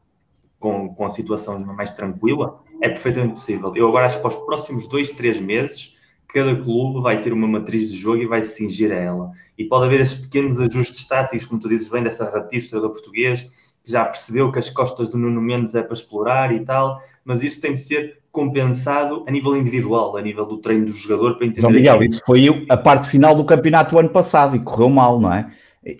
com, com a situação mais tranquila, é perfeitamente possível. Eu agora acho que para os próximos dois, três meses, cada clube vai ter uma matriz de jogo e vai se cingir a ela. E pode haver esses pequenos ajustes táticos, como tu dizes bem, dessa ratiça do português, que já percebeu que as costas do Nuno Mendes é para explorar e tal, mas isso tem de ser compensado a nível individual, a nível do treino do jogador, para entender... João Miguel, isso foi a parte final do campeonato do ano passado e correu mal, não é?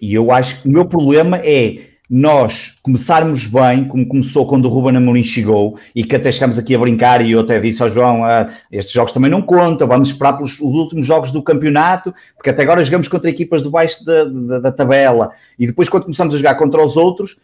E eu acho que o meu problema é nós começarmos bem, como começou quando o Ruben Amorim chegou, e que até estamos aqui a brincar, e eu até disse ao João, ah, estes jogos também não contam, vamos esperar pelos últimos jogos do campeonato, porque até agora jogamos contra equipas de baixo da, da, da tabela, e depois quando começamos a jogar contra os outros,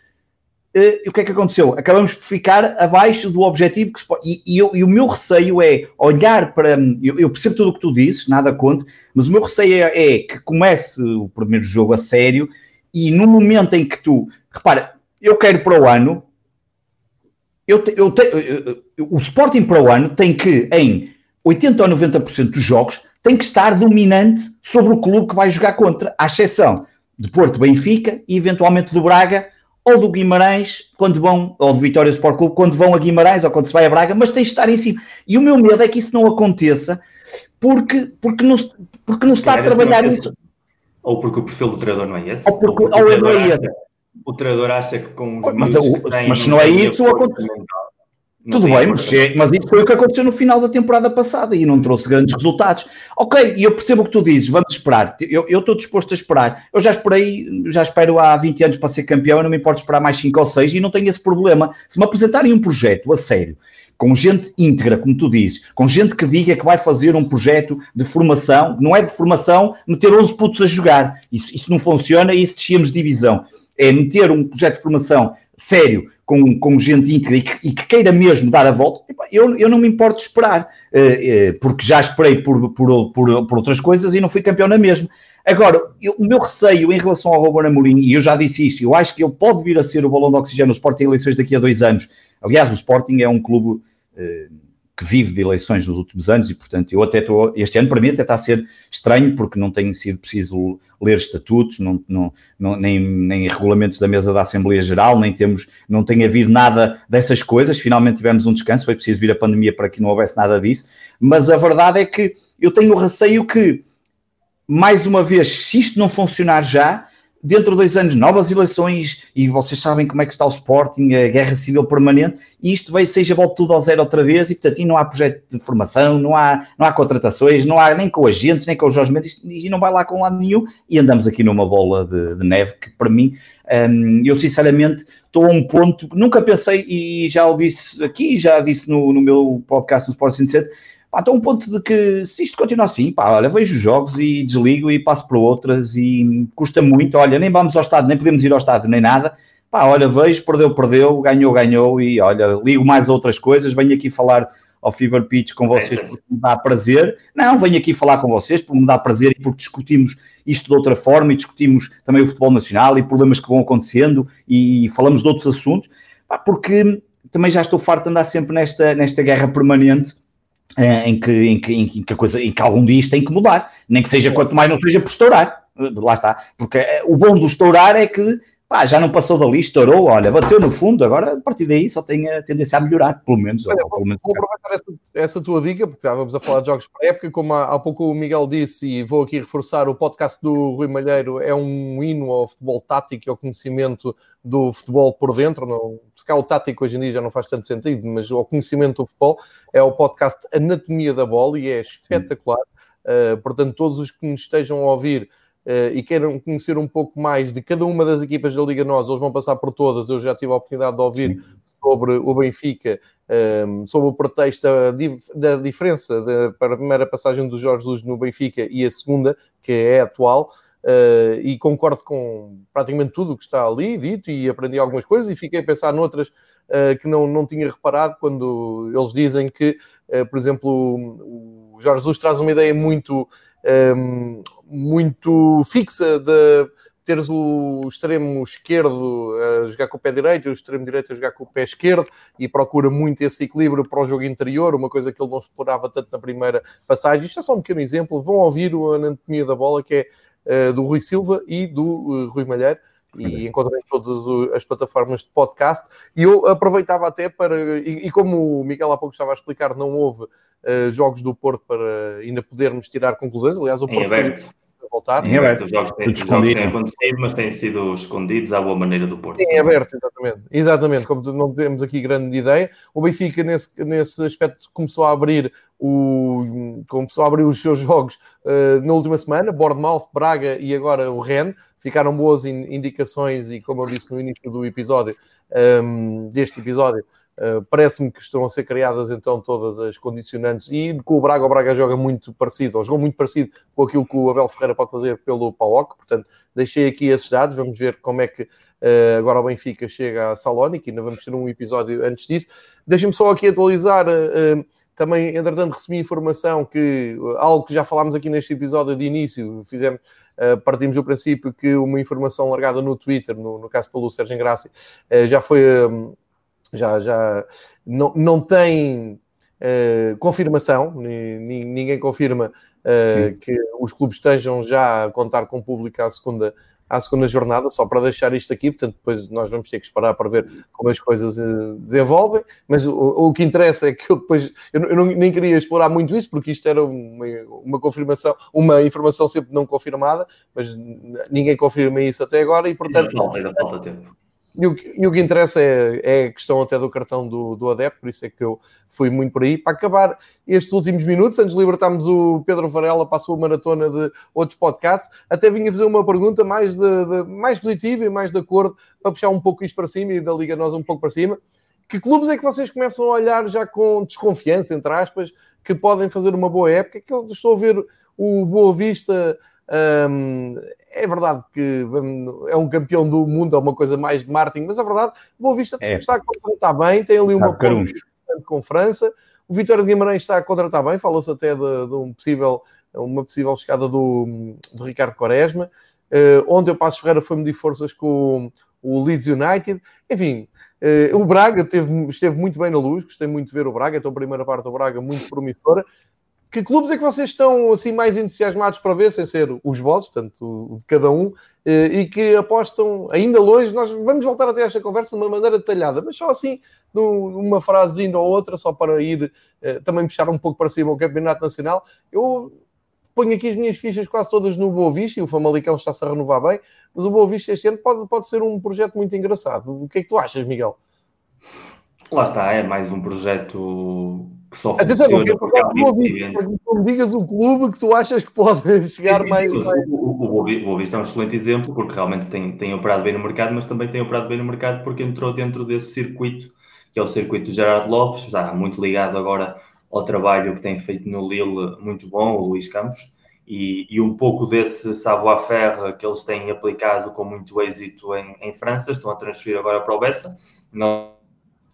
eh, o que é que aconteceu? Acabamos por ficar abaixo do objetivo que se pode, e, e, eu, e, o meu receio é olhar para. Eu, eu, percebo tudo o que tu dizes, nada contra, mas o meu receio é, é, que comece o primeiro jogo a sério e no momento em que tu. Repara, eu quero para o ano. Eu, te, eu, te, eu o Sporting para o ano tem que, em 80 ou 90% dos jogos, tem que estar dominante sobre o clube que vai jogar contra, à exceção de Porto Benfica e eventualmente do Braga ou do Guimarães quando vão, ou do Vitória Sport Clube quando vão a Guimarães ou quando se vai a Braga, mas tem de estar em cima. E o meu medo é que isso não aconteça porque, porque, não, porque não se está a trabalhar isso. Ou porque o perfil do treinador não é esse. Ou porque, ou, porque ou não é esse. O treinador acha que com os mas, mas se não é isso, acontece. Tudo bem, mas, é, mas, isso foi o que aconteceu no final da temporada passada e não trouxe grandes resultados. Ok, e eu percebo o que tu dizes, vamos esperar. Eu, eu estou disposto a esperar. Eu já esperei, já espero há 20 anos para ser campeão, eu não me importo esperar mais 5 ou 6 e não tenho esse problema. Se me apresentarem um projeto a sério, com gente íntegra, como tu dizes, com gente que diga que vai fazer um projeto de formação, não é de formação meter 11 putos a jogar. Isso, isso não funciona e isso descíamos de divisão. É meter um projeto de formação sério, com, com gente íntegra e que, e que, queira mesmo dar a volta, eu, eu não me importo de esperar, eh, eh, porque já esperei por, por, por, por outras coisas e não fui campeão na mesma. Agora, eu, o meu receio em relação ao Ruben Amorim, e eu já disse isto, eu acho que ele pode vir a ser o balão de oxigênio no Sporting em eleições daqui a dois anos. Aliás, o Sporting é um clube eh, que vive de eleições nos últimos anos e, portanto, eu até estou, este ano para mim até está a ser estranho porque não tem sido preciso ler estatutos, não, não, não, nem, nem regulamentos da mesa da Assembleia Geral, nem temos, não tem havido nada dessas coisas, finalmente tivemos um descanso, foi preciso vir a pandemia para que não houvesse nada disso, mas a verdade é que eu tenho receio que, mais uma vez, se isto não funcionar já, dentro de dois anos, novas eleições, e vocês sabem como é que está o Sporting, a guerra civil permanente, e isto vai, seja, volta tudo ao zero outra vez, e portanto, e não há projeto de formação, não há, não há contratações, não há nem com agentes, nem com os Jorge Mendes, e não vai lá com lado nenhum, e andamos aqui numa bola de, de neve, que para mim, um, eu sinceramente estou a um ponto, nunca pensei, e já o disse aqui, já disse no, no meu podcast no Sport 107, Pá, estou a um ponto de que se isto continuar assim, pá, olha, vejo os jogos e desligo e passo para outras e custa muito, olha, nem vamos ao estádio, nem podemos ir ao estádio, nem nada. Pá, olha, vejo, perdeu, perdeu, ganhou, ganhou e olha, ligo mais outras coisas, venho aqui falar ao Fever Pitch com vocês porque me dá prazer. Não, venho aqui falar com vocês porque me dá prazer e porque discutimos isto de outra forma e discutimos também o futebol nacional e problemas que vão acontecendo e falamos de outros assuntos, pá, porque também já estou farto de andar sempre nesta, nesta guerra permanente em que, em, que, em, que a coisa, em que algum dia isto tem que mudar, nem que seja quanto mais não seja por estourar, lá está, porque eh, o bom do estourar é que pá, já não passou dali, estourou, olha, bateu no fundo, agora a partir daí só tem a tendência a melhorar, pelo menos. Olha, ou, pelo menos vou aproveitar essa, essa, tua dica, porque estávamos a falar de jogos para época, como há, há, pouco o Miguel disse, e vou aqui reforçar, o podcast do Rui Malheiro é um hino ao futebol tático e ao conhecimento do futebol por dentro, não, se cá o tático hoje em dia já não faz tanto sentido, mas ao conhecimento do futebol, é o podcast Anatomia da Bola e é espetacular, uh, portanto todos os que nos estejam a ouvir e queiram conhecer um pouco mais de cada uma das equipas da Liga Nós, eles vão passar por todas. Eu já tive a oportunidade de ouvir sobre o Benfica, ehm, sobre o pretexto da, diferença para a primeira passagem do Jorge Jesus no Benfica e a segunda, que é atual. Uh, e concordo com praticamente tudo o que está ali dito e aprendi algumas coisas e fiquei a pensar noutras uh, que não, não tinha reparado quando eles dizem que, uh, por exemplo, o Jorge Jesus traz uma ideia muito um, muito fixa de teres o extremo esquerdo a jogar com o pé direito e o extremo direito a jogar com o pé esquerdo e procura muito esse equilíbrio para o jogo interior, uma coisa que ele não explorava tanto na primeira passagem. Isto é só um pequeno exemplo. Vão ouvir o Anatomia da Bola, que é uh, do Rui Silva e do uh, Rui Malheiro e encontrei todas as plataformas de podcast. E eu aproveitava até para, e, e como o Miguel há pouco estava a explicar, não houve uh, jogos do Porto para ainda podermos tirar conclusões. Aliás, o Porto foi voltar. Em aberto, os jogos têm, os jogos têm acontecido, mas têm sido escondidos à boa maneira do Porto. Em aberto, exatamente. Exatamente, como não temos aqui grande ideia. O Benfica, nesse, nesse aspecto, começou a abrir o, começou a abrir os seus jogos uh, na última semana, Bournemouth, Braga e agora o Rennes. Ficaram boas indicações e, como eu disse no início do episódio, um, deste episódio, Uh, Parece-me que estão a ser criadas então todas as condicionantes e com o Braga, o Braga joga muito parecido, ou jogou muito parecido com aquilo que o Abel Ferreira pode fazer pelo PAOC, portanto deixei aqui esses dados, vamos ver como é que uh, agora o Benfica chega a Salónica, ainda vamos ter um episódio antes disso. Deixem-me só aqui atualizar, uh, também entretanto recebi informação que algo que já falámos aqui neste episódio de início, fizemos Uh, partimos do princípio que uma informação largada no Twitter, no, no caso pelo Sérgio Graça, uh, já foi já, já não, não tem uh, confirmação, ninguém confirma uh, que os clubes estejam já a contar com o público à segunda à segunda jornada, só para deixar isto aqui, portanto, depois nós vamos ter que esperar para ver como as coisas uh, desenvolvem, mas o, o, que interessa é que eu depois, eu, eu não, nem queria explorar muito isso, porque isto era uma, uma confirmação, uma informação sempre não confirmada, mas ninguém confirma isso até agora e, portanto... Ainda falta, ainda falta tempo. E o, e o, que interessa é, é, a questão até do cartão do, do adepto, por isso é que eu fui muito por aí. Para acabar estes últimos minutos, antes de libertarmos o Pedro Varela para a sua maratona de outros podcasts, até vinha fazer uma pergunta mais, de, de, mais positiva e mais de acordo, para puxar um pouco isto para cima e da Liga Nós um pouco para cima. Que clubes é que vocês começam a olhar já com desconfiança, entre aspas, que podem fazer uma boa época? Que eu estou a ver o Boa Vista um, é verdade que é um campeão do mundo, é uma coisa mais de marketing, mas a verdade, Boa Vista é. está a contratar bem, tem ali uma ponte com França. O Vitória de Guimarães está a contratar bem, falou-se até de, de, um possível, uma possível chegada do, do Ricardo Quaresma. Uh, ontem o Passos Ferreira foi medir forças com o, o Leeds United. Enfim, uh, o Braga teve, esteve muito bem na luz, gostei muito de ver o Braga, então a primeira parte do Braga muito promissora. Que clubes é que vocês estão assim mais entusiasmados para ver, sem ser os vossos, portanto, de cada um, eh, e que apostam ainda longe? Nós vamos voltar a ter esta conversa de uma maneira detalhada, mas só assim, numa frasezinha ou outra, só para ir eh, também puxar um pouco para cima o Campeonato Nacional. Eu ponho aqui as minhas fichas quase todas no Boa Vista e o Famalicão está-se a renovar bem, mas o Boa Vista este ano pode, pode ser um projeto muito engraçado. O que é que tu achas, Miguel? Lá está, é mais um projeto que só Atenção, funciona porque há Não digas o clube que tu achas que pode chegar sim, mais... mais... O, o, o Boa Vista é um excelente exemplo, porque realmente tem, tem operado bem no mercado, mas também tem operado bem no mercado porque entrou dentro desse circuito, que é o circuito de Gerardo Lopes, está muito ligado agora ao trabalho que tem feito no Lille, muito bom, o Luís Campos, e, e um pouco desse savoir-faire que eles têm aplicado com muito êxito em, em França, estão a transferir agora para o Bessa, não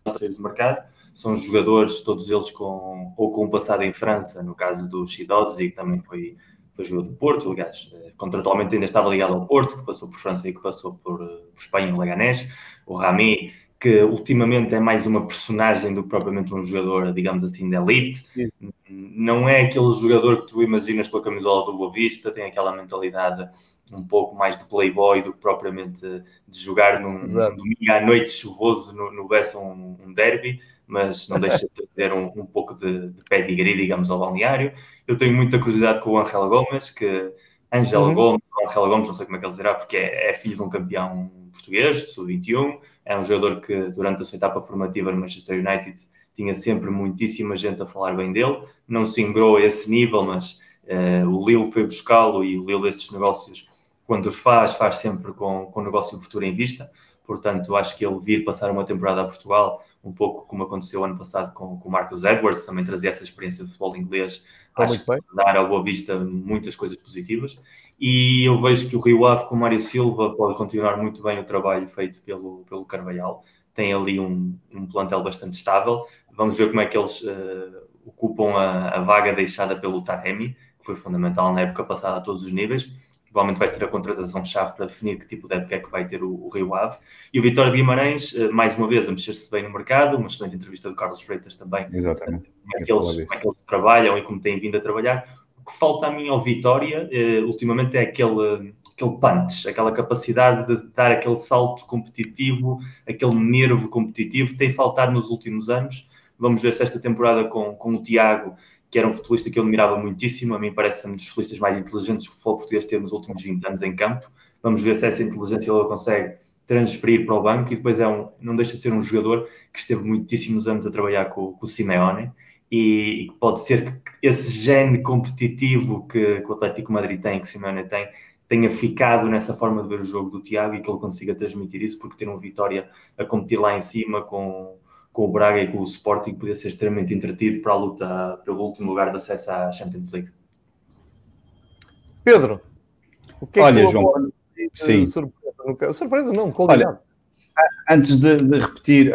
do mercado, são jogadores, todos eles com, ou com um passado em França, no caso do Chidodzi, que também foi, foi jogador do Porto, aliás, eh, contratualmente ainda estava ligado ao Porto, que passou por França e que passou por, eh, por Espanha em Leganés, o Rami, que ultimamente é mais uma personagem do que propriamente um jogador, digamos assim, de elite. Sim. Não é aquele jogador que tu imaginas com a camisola do Boa Vista, tem aquela mentalidade um pouco mais de playboy do que propriamente de jogar num, num domingo à noite chuvoso no, no Bessa um, um derby mas não deixa de ter um, um pouco de, de pedigree, digamos, ao balneário. Eu tenho muita curiosidade com o Angel Gomes, que Angel uhum. Gomes, Angel Gomes, não sei como é que ele dirá, porque é, é filho de um campeão português, de sub-21, é um jogador que durante a sua etapa formativa no Manchester United tinha sempre muitíssima gente a falar bem dele, não se ingrou a esse nível, mas uh, o Lille foi buscá-lo e o Lille estes negócios, quando os faz, faz sempre com, com o negócio futuro em vista, portanto acho que ele vir passar uma temporada a Portugal um pouco como aconteceu ano passado com, com o Marcos Edwards, também trazia essa experiência de futebol inglês, ah, acho que dar ao Boa Vista muitas coisas positivas. E eu vejo que o Rio Ave com o Mário Silva pode continuar muito bem o trabalho feito pelo, pelo Carvalhal. Tem ali um, um plantel bastante estável. Vamos ver como é que eles uh, ocupam a, a, vaga deixada pelo Taremi, que foi fundamental na época passada a todos os níveis provavelmente vai ser a contratação-chave para definir que tipo de época é que vai ter o, o Rio Ave. E o Vitória de Guimarães, eh, mais uma vez, a mexer-se bem no mercado, uma excelente entrevista do Carlos Freitas também. Exatamente. Como é que eles, como é que eles trabalham e como têm vindo a trabalhar. O que falta a mim ao Vitória, eh, ultimamente, é aquele, aquele punch, aquela capacidade de dar aquele salto competitivo, aquele nervo competitivo, tem faltado nos últimos anos. Vamos ver se esta temporada com, com o Tiago que era um futebolista que eu admirava muitíssimo. A mim parece um dos futebolistas mais inteligentes que o futebol português teve nos últimos 20 anos em campo. Vamos ver se essa inteligência ele consegue transferir para o banco e depois é um, não deixa de ser um jogador que esteve muitíssimos anos a trabalhar com, com o Simeone e, e pode ser que esse gene competitivo que, que, o Atlético Madrid tem, que o Simeone tem, tenha ficado nessa forma de ver o jogo do Tiago e que ele consiga transmitir isso porque ter uma vitória a competir lá em cima com com o Braga e com o Sporting podia ser extremamente entretido para a luta pelo último lugar de acesso à Champions League. Pedro, o que é Olha, que João, sim. surpresa? Surpresa não, qualidade. Olha, Antes de, de, repetir,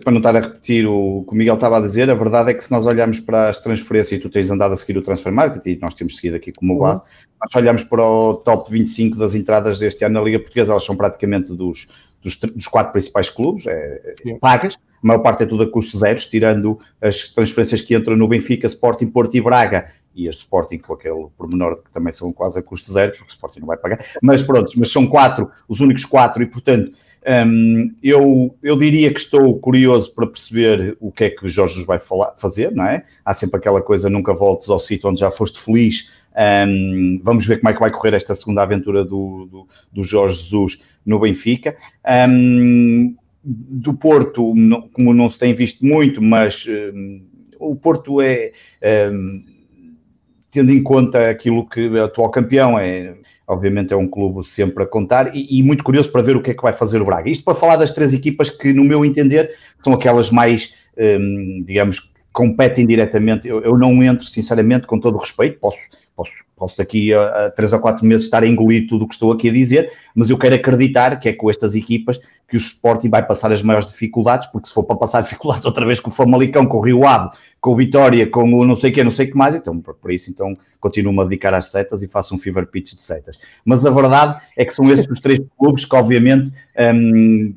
para não estar a repetir o que o Miguel estava a dizer, a verdade é que se nós olharmos para as transferências, e tu tens andado a seguir o Transfer Market, e nós temos seguido aqui como uhum. base, nós olhamos para o top 25 das entradas deste ano na Liga Portuguesa, elas são praticamente dos, dos, dos quatro principais clubes, é, é pagas, a maior parte é tudo a custos zeros, tirando as transferências que entram no Benfica, Sporting, Porto e Braga, e este Sporting com aquele pormenor de que também são quase a custo zero, porque o Sporting não vai pagar, mas pronto, mas são quatro, os únicos quatro, e portanto um, eu, eu diria que estou curioso para perceber o que é que o Jorge nos vai falar, fazer, não é? Há sempre aquela coisa, nunca voltes ao sítio onde já foste feliz. Um, vamos ver como é que vai correr esta segunda aventura do, do, do Jorge Jesus no Benfica. Um, do Porto, como não se tem visto muito, mas o Porto é, tendo em conta aquilo que o atual campeão é obviamente é um clube sempre a contar e, e, muito curioso para ver o que é que vai fazer o Braga. Isto para falar das três equipas que, no meu entender, são aquelas mais, um, digamos, competem diretamente. Eu, eu, não entro, sinceramente, com todo o respeito, posso, posso, posso daqui a, a três ou quatro meses estar a engolir tudo o que estou aqui a dizer, mas eu quero acreditar que é com estas equipas que o Sporting vai passar as maiores dificuldades, porque se for para passar dificuldades outra vez com o Famalicão, com o Rio Ave, com o Vitória, com o não sei o que, não sei o que mais, então por, isso então continuo-me a dedicar às setas e faço um fever pitch de setas. Mas a verdade é que são esses os três clubes que obviamente hum,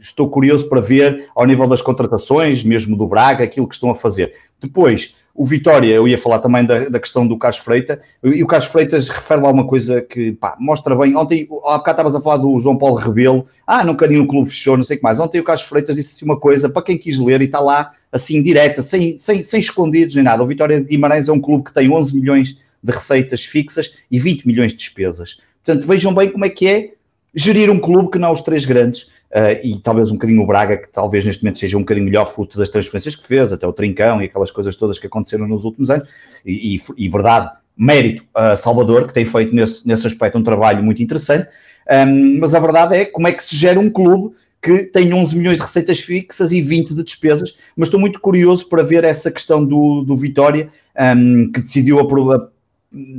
estou curioso para ver ao nível das contratações, mesmo do Braga, aquilo que estão a fazer. Depois, o Vitória, eu ia falar também da, da questão do Carlos Freitas, e o Carlos Freitas refere lá uma coisa que pá, mostra bem. Ontem, há bocado estavas a falar do João Paulo Rebelo, ah, não queria no clube fechou, não sei o que mais. Ontem o Carlos Freitas disse uma coisa para quem quis ler e está lá assim direta, sem, sem, sem escondidos nem nada. O Vitória de Guimarães é um clube que tem 11 milhões de receitas fixas e 20 milhões de despesas. Portanto, vejam bem como é que é gerir um clube que não os três grandes uh, e talvez um bocadinho o Braga, que talvez neste momento seja um bocadinho melhor fruto das transferências que fez, até o Trincão e aquelas coisas todas que aconteceram nos últimos anos, e, e, e verdade, mérito a Salvador, que tem feito nesse, nesse aspecto um trabalho muito interessante, um, mas a verdade é como é que se gera um clube que tem 11 milhões de receitas fixas e 20 de despesas, mas estou muito curioso para ver essa questão do, do Vitória, um, que decidiu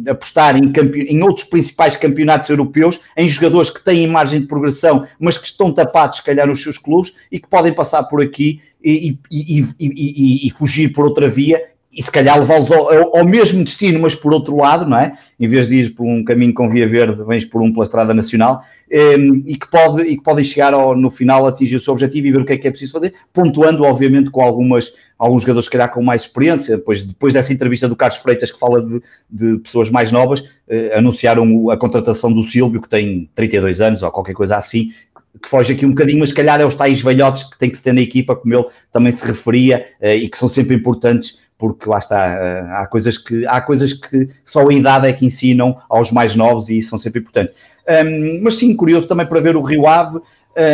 apostar em, em, outros principais campeonatos europeus, em jogadores que têm margem de progressão, mas que estão tapados, se calhar, nos seus clubes e que podem passar por aqui e, e, e, e fugir por outra via e se calhar levá-los ao, ao, mesmo destino, mas por outro lado, não é? Em vez de ir por um caminho com via verde, vens por um pela estrada nacional ehm, e, que pode, e que podem chegar ao, no final atingir o seu objetivo e ver o que é que é preciso fazer, pontuando, obviamente, com algumas, alguns jogadores, se calhar, com mais experiência. Depois, depois dessa entrevista do Carlos Freitas, que fala de, de pessoas mais novas, uh, anunciaram a contratação do Silvio, que tem 32 anos ou qualquer coisa assim, que foge aqui um bocadinho, mas se calhar é os tais velhotes que tem que se ter na equipa, como ele também se referia, uh, e que são sempre importantes porque lá está, eh, há coisas que, há coisas que só a idade é que ensinam aos mais novos e são sempre importantes. Um, mas sim, curioso também para ver o Rio Ave,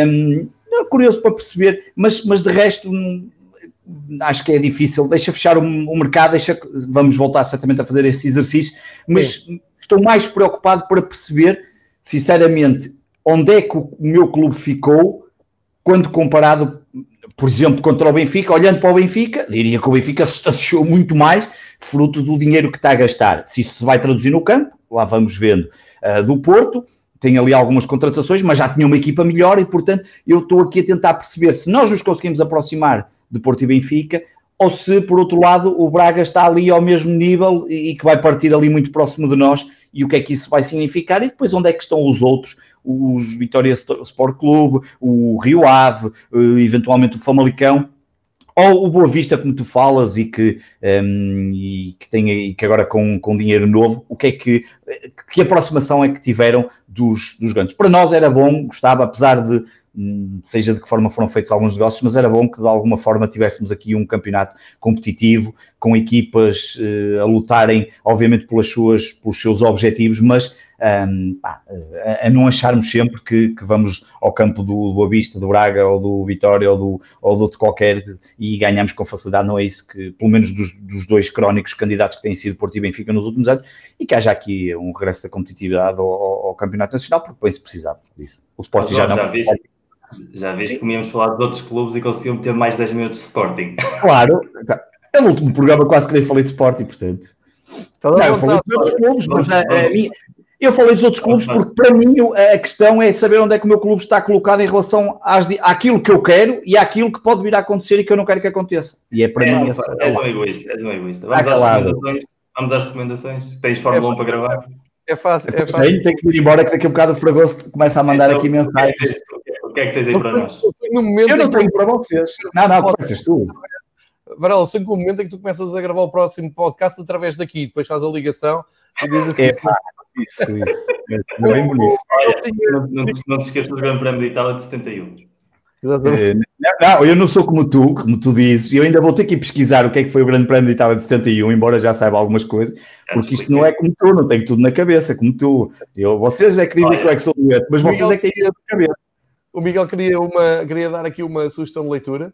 um, curioso para perceber, mas, mas de resto hum, acho que é difícil, deixa fechar o, o, mercado, deixa, vamos voltar certamente a fazer esse exercício, mas sim. estou mais preocupado para perceber, sinceramente, onde é que o meu clube ficou quando comparado por exemplo, contra o Benfica, olhando para o Benfica, diria que o Benfica se estacionou muito mais, fruto do dinheiro que está a gastar. Se isso se vai traduzir no campo, lá vamos vendo. Uh, do Porto, tem ali algumas contratações, mas já tinha uma equipa melhor e, portanto, eu estou aqui a tentar perceber se nós nos conseguimos aproximar de Porto e Benfica ou se, por outro lado, o Braga está ali ao mesmo nível e que vai partir ali muito próximo de nós e o que é que isso vai significar. E depois onde é que estão os outros? Os Vitória Sport Clube, o Rio Ave, eh, eventualmente o Famalicão, ou o Boa Vista, como tu falas, e que, um, e que, tem, e que agora com, com dinheiro novo, o que é que, que aproximação é que tiveram dos, dos grandes? Para nós era bom, gostava, apesar de hum, seja de que forma foram feitos alguns negócios, mas era bom que de alguma forma tivéssemos aqui um campeonato competitivo, com equipas uh, a lutarem, obviamente, pelas suas, pelos seus objetivos, mas um, pá, a, a, não acharmos sempre que, que, vamos ao campo do, do Avista, do Braga ou do Vitória ou do, ou do outro qualquer e ganhamos com facilidade, não é isso que, pelo menos dos, dos dois crónicos candidatos que têm sido Porto e Benfica nos últimos anos, e que haja aqui um regresso da competitividade ao, ao, Campeonato Nacional, porque bem se precisava disso. O Sporting já não... Já viste, já viste que íamos falar dos outros clubes e conseguiam ter mais 10 minutos de Sporting. Claro, tá. é o último programa quase que nem falei de Sporting, portanto... Não, eu falei de outros clubes, mas a, a, minha, eu falei dos outros clubes porque, para mim, a questão é saber onde é que o meu clube está colocado em relação às, àquilo que eu quero e àquilo que pode vir a acontecer e que eu não quero que aconteça. E é para é, mim essa. És um egoísta, és um egoísta. Vamos, às recomendações, vamos às recomendações. Tens Fórmula é 1 para gravar? É fácil, é fácil. Tenho, tenho que ir embora que daqui a bocado o Fragoso começa a mandar então, aqui mensagens. O que é que tens aí para nós? eu não tenho para vocês. Não, não, começas tu. Varela, sempre um momento em que tu começas a gravar o próximo podcast através daqui, depois faz a ligação assim. É, pá, isso, isso. É bem bonito. Olha, não, não, não te esqueças do Grande Prémio de Itália de 71. Exatamente. É, não, eu não sou como tu, como tu dizes, eu ainda vou ter que ir pesquisar o que é que foi o Grande Prémio de Itália de 71, embora já saiba algumas coisas, porque isto não é como tu, não tenho tudo na cabeça, como tu. Eu, vocês é que dizem que eu é que sou doente, mas vocês é que têm tudo na cabeça. O Miguel queria, uma, queria dar aqui uma sugestão de leitura.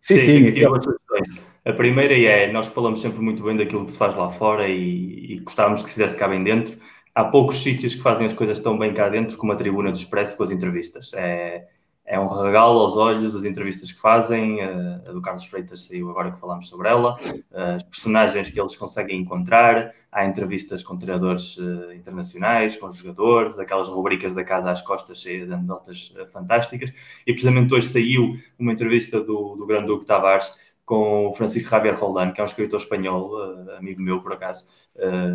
Sim, sim. sim. A primeira é, nós falamos sempre muito bem daquilo que se faz lá fora e, e gostávamos que se fizesse cá bem dentro. Há poucos sítios que fazem as coisas tão bem cá dentro como a Tribuna do Expresso com as entrevistas. É, é um regalo aos olhos as entrevistas que fazem. Eh, a do Carlos Freitas saiu agora que falamos sobre ela, eh, as personagens que eles conseguem encontrar. Há entrevistas com treinadores eh, internacionais, com jogadores, aquelas rubricas da casa às costas cheias de anedotas fantásticas. E precisamente hoje saiu uma entrevista do, do Grande Duque Tavares com o Francisco Javier Roldan, que é um escritor espanhol, amigo meu por acaso,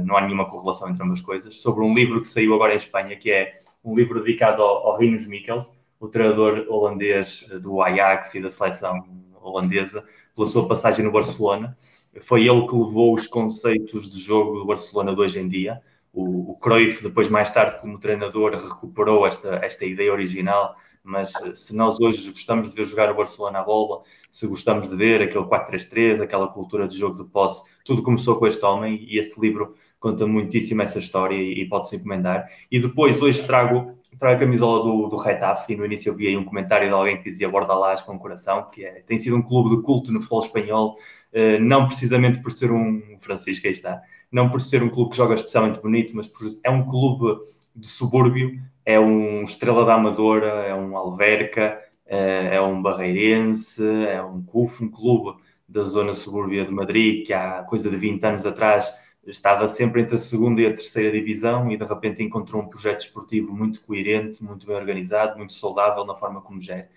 não há nenhuma correlação entre ambas coisas, sobre um livro que saiu agora em Espanha, que é um livro dedicado ao, ao Rinos Mikkels, o treinador holandês eh, do Ajax e da seleção holandesa, pela sua passagem no Barcelona. Foi ele que levou os conceitos de jogo do Barcelona de hoje em dia. O, o Cruyff, depois, mais tarde, como treinador, recuperou esta, esta ideia original. Mas eh, se nós hoje gostamos de ver jogar o Barcelona à bola, se gostamos de ver aquele 4-3-3, aquela cultura de jogo de posse, tudo começou com este homem e este livro conta muitíssimo essa história e, pode-se encomendar. E depois, hoje, trago trago a camisola do, do Retafe e no início eu vi aí um comentário de alguém que dizia Bordalás com coração, que é, tem sido um clube de culto no futebol espanhol, uh, não precisamente por ser um Francisco, aí está, não por ser um clube que joga especialmente bonito, mas por, é um clube de subúrbio, é um Estrela da Amadora, é um Alverca, uh, é um Barreirense, é um CUF, um clube da zona subúrbia de Madrid, que há coisa de 20 anos atrás estava sempre entre a segunda e a terceira divisão e de repente encontrou um projeto esportivo muito coerente, muito bem organizado, muito saudável na forma como gera.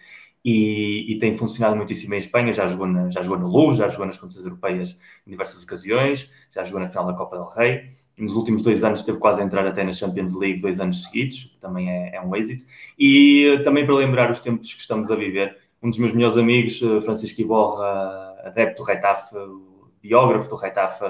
E, e, tem funcionado muitíssimo em Espanha, já jogou, na, já jogou na Luz, já jogou nas competições europeias em diversas ocasiões, já jogou na final da Copa del Rei. Nos últimos dois anos esteve quase a entrar até na Champions League dois anos seguidos, que também é, é um êxito. E também para lembrar os tempos que estamos a viver, um dos meus melhores amigos, eh, Francisco Iborra, adepto do Retafe, biógrafo do Retafe,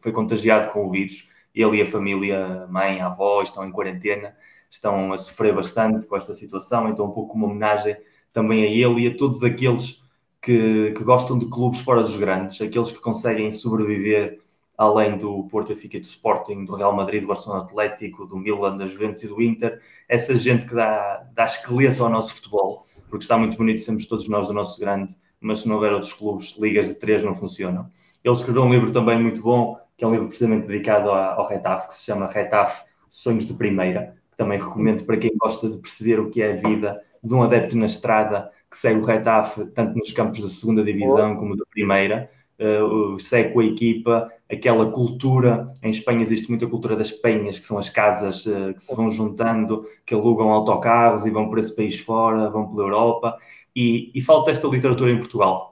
foi contagiado com o vírus. Ele e a família, mãe, avó, estão em quarentena, estão a sofrer bastante com esta situação, então um pouco uma homenagem também a ele e a todos aqueles que, que gostam de clubes fora dos grandes, aqueles que conseguem sobreviver além do Porto Benfica do Sporting, do Real Madrid, do Barcelona Atlético, do Milan, da Juventus e do Inter, essa gente que dá, dá esqueleto ao nosso futebol, porque está muito bonito sermos todos nós do nosso grande, mas se não houver outros clubes, ligas de três não funcionam. Ele escreveu um livro também muito bom, que é um livro precisamente dedicado ao Retaf, que se chama Retaf Sonhos de Primeira, que também recomendo para quem gosta de perceber o que é a vida de um adepto na estrada que segue o Retaf tanto nos campos da segunda divisão como da primeira, uh, segue com a equipa, aquela cultura, em Espanha existe muita cultura das penhas, que são as casas uh, que se vão juntando, que alugam autocarros e vão por esse país fora, vão pela Europa, e, e falta esta literatura em Portugal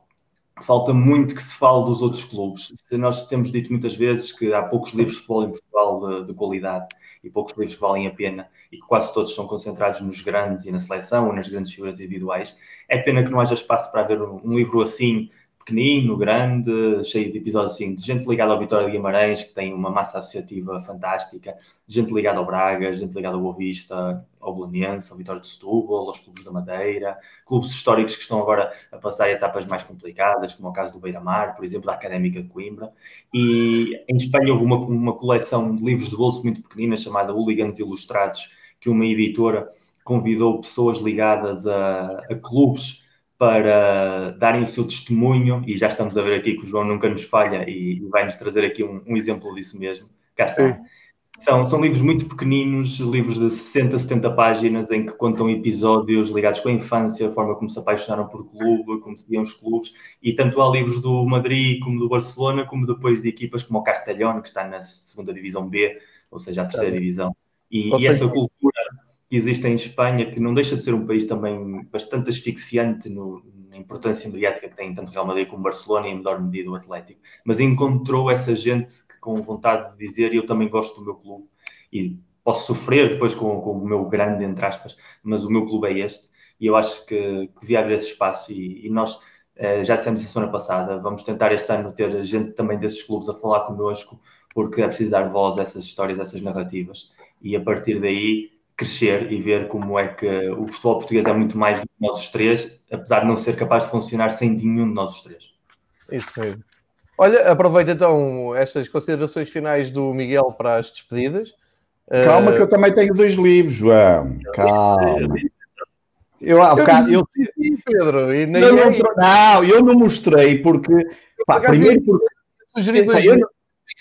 falta muito que se fale dos outros clubes. Nós temos dito muitas vezes que há poucos livros de futebol em Portugal de, de, qualidade e poucos livros que valem a pena e que quase todos são concentrados nos grandes e na seleção ou nas grandes figuras individuais. É pena que não haja espaço para haver um, um livro assim pequenino, grande, cheio de episódios assim, de gente ligada ao Vitória de Guimarães, que tem uma massa associativa fantástica, de gente ligada ao Braga, gente ligada ao Boa Vista, ao Belenense, ao Vitória de Setúbal, aos clubes da Madeira, clubes históricos que estão agora a passar etapas mais complicadas, como é o caso do Beira-Mar, por exemplo, da Académica de Coimbra. E em Espanha houve uma, uma coleção de livros de bolso muito pequenina, chamada Hooligans Ilustrados, que uma editora convidou pessoas ligadas a, a clubes para darem o seu testemunho, e já estamos a ver aqui que o João nunca nos falha e, vai-nos trazer aqui um, um, exemplo disso mesmo. Cá está. São, são livros muito pequeninos, livros de 60, 70 páginas, em que contam episódios ligados com a infância, a forma como se apaixonaram por clube, como se viam os clubes, e tanto há livros do Madrid como do Barcelona, como depois de equipas como o Castellón, que está na segunda divisão B, ou seja, a terceira divisão. E, e essa cultura que existe em Espanha, que não deixa de ser um país também bastante asfixiante no, na importância mediática que tem tanto Real Madrid como Barcelona e em menor medida o Atlético, mas encontrou essa gente que, com vontade de dizer eu também gosto do meu clube e posso sofrer depois com, com o meu grande, entre aspas, mas o meu clube é este e eu acho que, que devia haver esse espaço e, e nós Uh, já dissemos isso semana passada. Vamos tentar este ano ter gente também desses clubes a falar connosco, porque é preciso dar voz a essas histórias, a essas narrativas. E a partir daí crescer e ver como é que o futebol português é muito mais do que nós os três, apesar de não ser capaz de funcionar sem nenhum de nós os três. Isso mesmo. Olha, aproveita então estas considerações finais do Miguel para as despedidas. Calma, uh... que eu também tenho dois livros, João. Calma. Eu, ah, eu, eu, Pedro, e nem não, não, não, eu não mostrei porque. Pá, primeiro porque. Sugeri dois eu,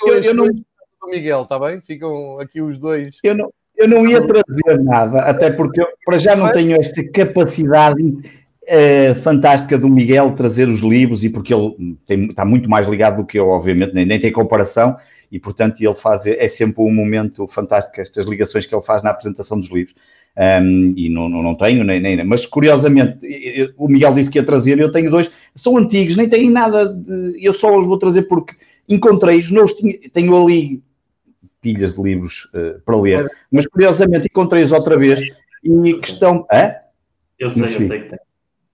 eu, eu, não. Miguel, está bem? Ficam aqui os dois. Eu não, eu não ia trazer nada, até porque eu, para já não tenho esta capacidade uh, fantástica do Miguel trazer os livros e porque ele tem, está muito mais ligado do que eu, obviamente, nem, nem tem comparação e, portanto, ele faz, é sempre um momento fantástico estas ligações que ele faz na apresentação dos livros. Um, e não, não, não, tenho, nem, nem, mas curiosamente, o Miguel disse que ia trazer, eu tenho dois, são antigos, nem têm nada, de, eu só os vou trazer porque encontrei-os, tenho ali pilhas de livros uh, para ler, mas curiosamente encontrei-os outra vez e questão. Hã? Eu sei, eu sei que tem.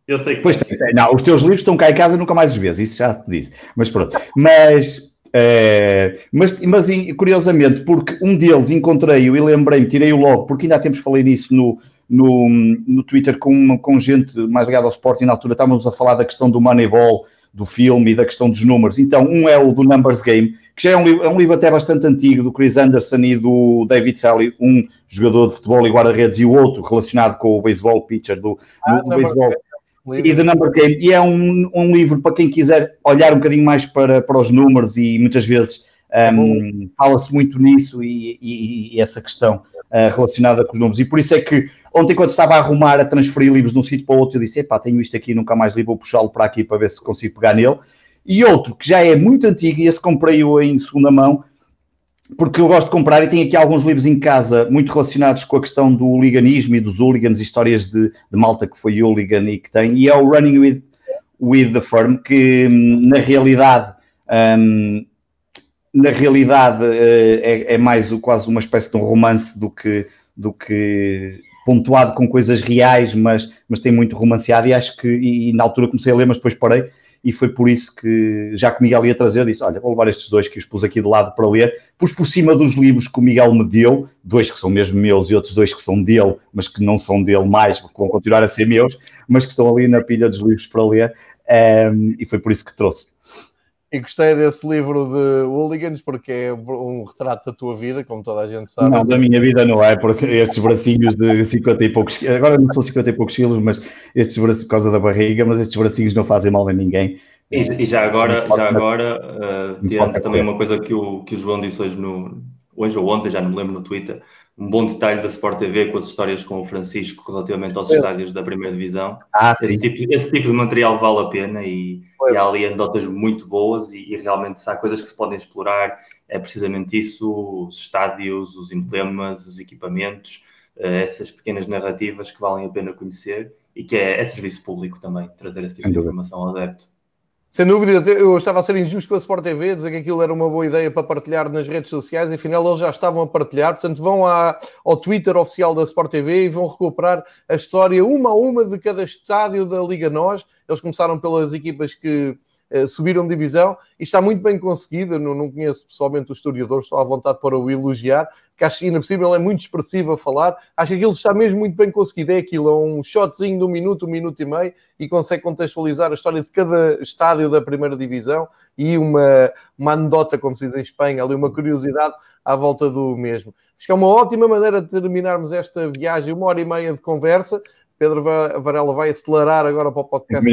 Eu sei que pois tem. tem. Não, os teus livros estão cá em casa nunca mais os vês, isso já te disse. Mas pronto. Mas, uh, mas, mas curiosamente, porque um deles encontrei-o e lembrei-me, tirei-o logo, porque ainda há tempos falei nisso no, no, no Twitter com, com gente mais ligada ao esporte e na altura estávamos a falar da questão do Moneyball do filme e da questão dos números. Então, um é o do Numbers Game, que já é um, livro, é um livro até bastante antigo, do Chris Anderson e do David Sally, um jogador de futebol e guarda-redes, e o outro relacionado com o baseball pitcher do, ah, do baseball. E The Number Game, e é um, um livro para quem quiser olhar um bocadinho mais para, para os números e muitas vezes um, fala-se muito nisso e, e, e essa questão uh, relacionada com os números. E por isso é que Ontem, quando estava a arrumar, a transferir livros de um sítio para o outro, eu disse: epá, tenho isto aqui, nunca mais li, vou puxá-lo para aqui para ver se consigo pegar nele. E outro que já é muito antigo, e esse comprei-o em segunda mão, porque eu gosto de comprar e tenho aqui alguns livros em casa muito relacionados com a questão do hooliganismo e dos hooligans, histórias de, de malta que foi hooligan e que tem, e é o Running with, with the Firm, que hum, na realidade. Um, na realidade eh, é, é mais quase uma espécie de um romance do que, do que pontuado com coisas reais, mas, mas tem muito romanceado e acho que, e, e, na altura comecei a ler, mas depois parei, e foi por isso que, já que o Miguel ia trazer, disse, olha, vou levar estes dois que os pus aqui de lado para ler, pus por cima dos livros que o Miguel me deu, dois que são mesmo meus e outros dois que são dele, mas que não são dele mais, porque vão continuar a ser meus, mas que estão ali na pilha dos livros para ler, um, ehm, e foi por isso que trouxe. E gostei desse livro de Hooligans porque é um retrato da tua vida, como toda a gente sabe. Não, da minha vida não é, porque estes bracinhos de 50 e poucos agora não são 50 e poucos quilos, mas estes bracinhos, por causa da barriga, mas estes bracinhos não fazem mal a ninguém. E, e já agora, já agora uh, também uma coisa que o, que o João disse hoje, no, hoje ou ontem, já não me lembro no Twitter, um bom detalhe da Sport TV com as histórias com o Francisco relativamente aos estádios da primeira divisão. Ah, esse, tipo, esse, tipo, de material vale a pena e, e há ali anedotas muito boas e, e, realmente há coisas que se podem explorar, é precisamente isso, os estádios, os emblemas, os equipamentos, uh, essas pequenas narrativas que valem a pena conhecer e que é, é serviço público também, trazer esse tipo de informação ao adepto. Sem dúvida, eu estava a ser injusto com a Sport TV, dizer que aquilo era uma boa ideia para partilhar nas redes sociais, afinal eles já estavam a partilhar, portanto vão à, ao Twitter oficial da Sport TV e vão recuperar a história uma a uma de cada estádio da Liga NOS. Eles começaram pelas equipas que subiram divisão e está muito bem conseguido. Não, não conheço pessoalmente o historiador, estou à vontade para o elogiar, que acho que ainda cima ele é muito expressivo a falar. Acho que aquilo está mesmo muito bem conseguido. É aquilo, é um shotzinho de um minuto, um minuto e meio e consegue contextualizar a história de cada estádio da primeira divisão e uma, uma anedota, como se diz em Espanha, ali uma curiosidade à volta do mesmo. Acho que é uma ótima maneira de terminarmos esta viagem, uma hora e meia de conversa. Pedro Varela vai acelerar agora para o podcast.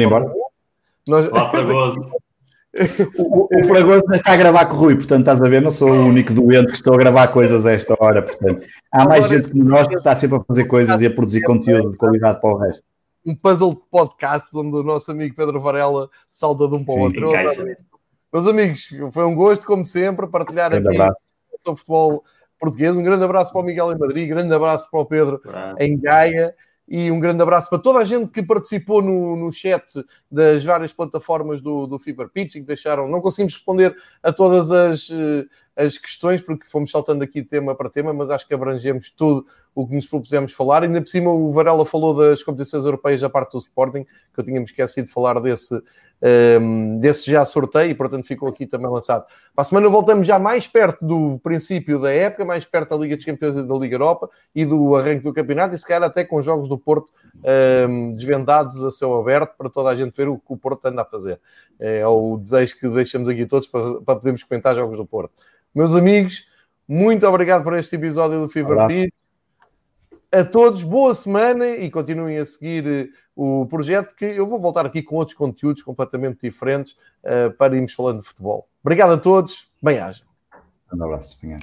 Nós... Olá, Fragoso. O, o Fragoso está a gravar com o Rui, portanto, estás a ver, não sou o único doente que estou a gravar coisas a esta hora, portanto, há mais gente como nós que está sempre a fazer coisas e a produzir conteúdo de qualidade para o resto. Um puzzle de podcasts onde o nosso amigo Pedro Varela salta de um para o outro. Meus amigos, foi um gosto, como sempre, partilhar aqui sobre futebol português. Um grande abraço para o Miguel em Madrid, grande abraço para o Pedro em Gaia e um grande abraço para toda a gente que participou no, no chat das várias plataformas do, do Fever que deixaram. Não conseguimos responder a todas as, eh, as questões porque fomos saltando aqui tema para tema, mas acho que abrangemos tudo o que nos propusemos falar. Ainda por cima, o Varela falou das competições europeias da parte do Sporting, que eu tínhamos esquecido de falar desse, um, desse já sorteio, e portanto ficou aqui também lançado. Para a semana voltamos já mais perto do princípio da época, mais perto da Liga dos Campeões e da Liga Europa e do arranque do campeonato, e se calhar até com jogos do Porto um, desvendados a céu aberto para toda a gente ver o que o Porto anda a fazer. É o desejo que deixamos aqui todos para, para podermos comentar jogos do Porto. Meus amigos, muito obrigado por este episódio do Fever Pitch. A todos, boa semana e continuem a seguir eh, o projeto que eu vou voltar aqui com outros conteúdos completamente diferentes uh, para irmos falando de futebol. Obrigado a todos, bem-aja. Um abraço, bem-aja.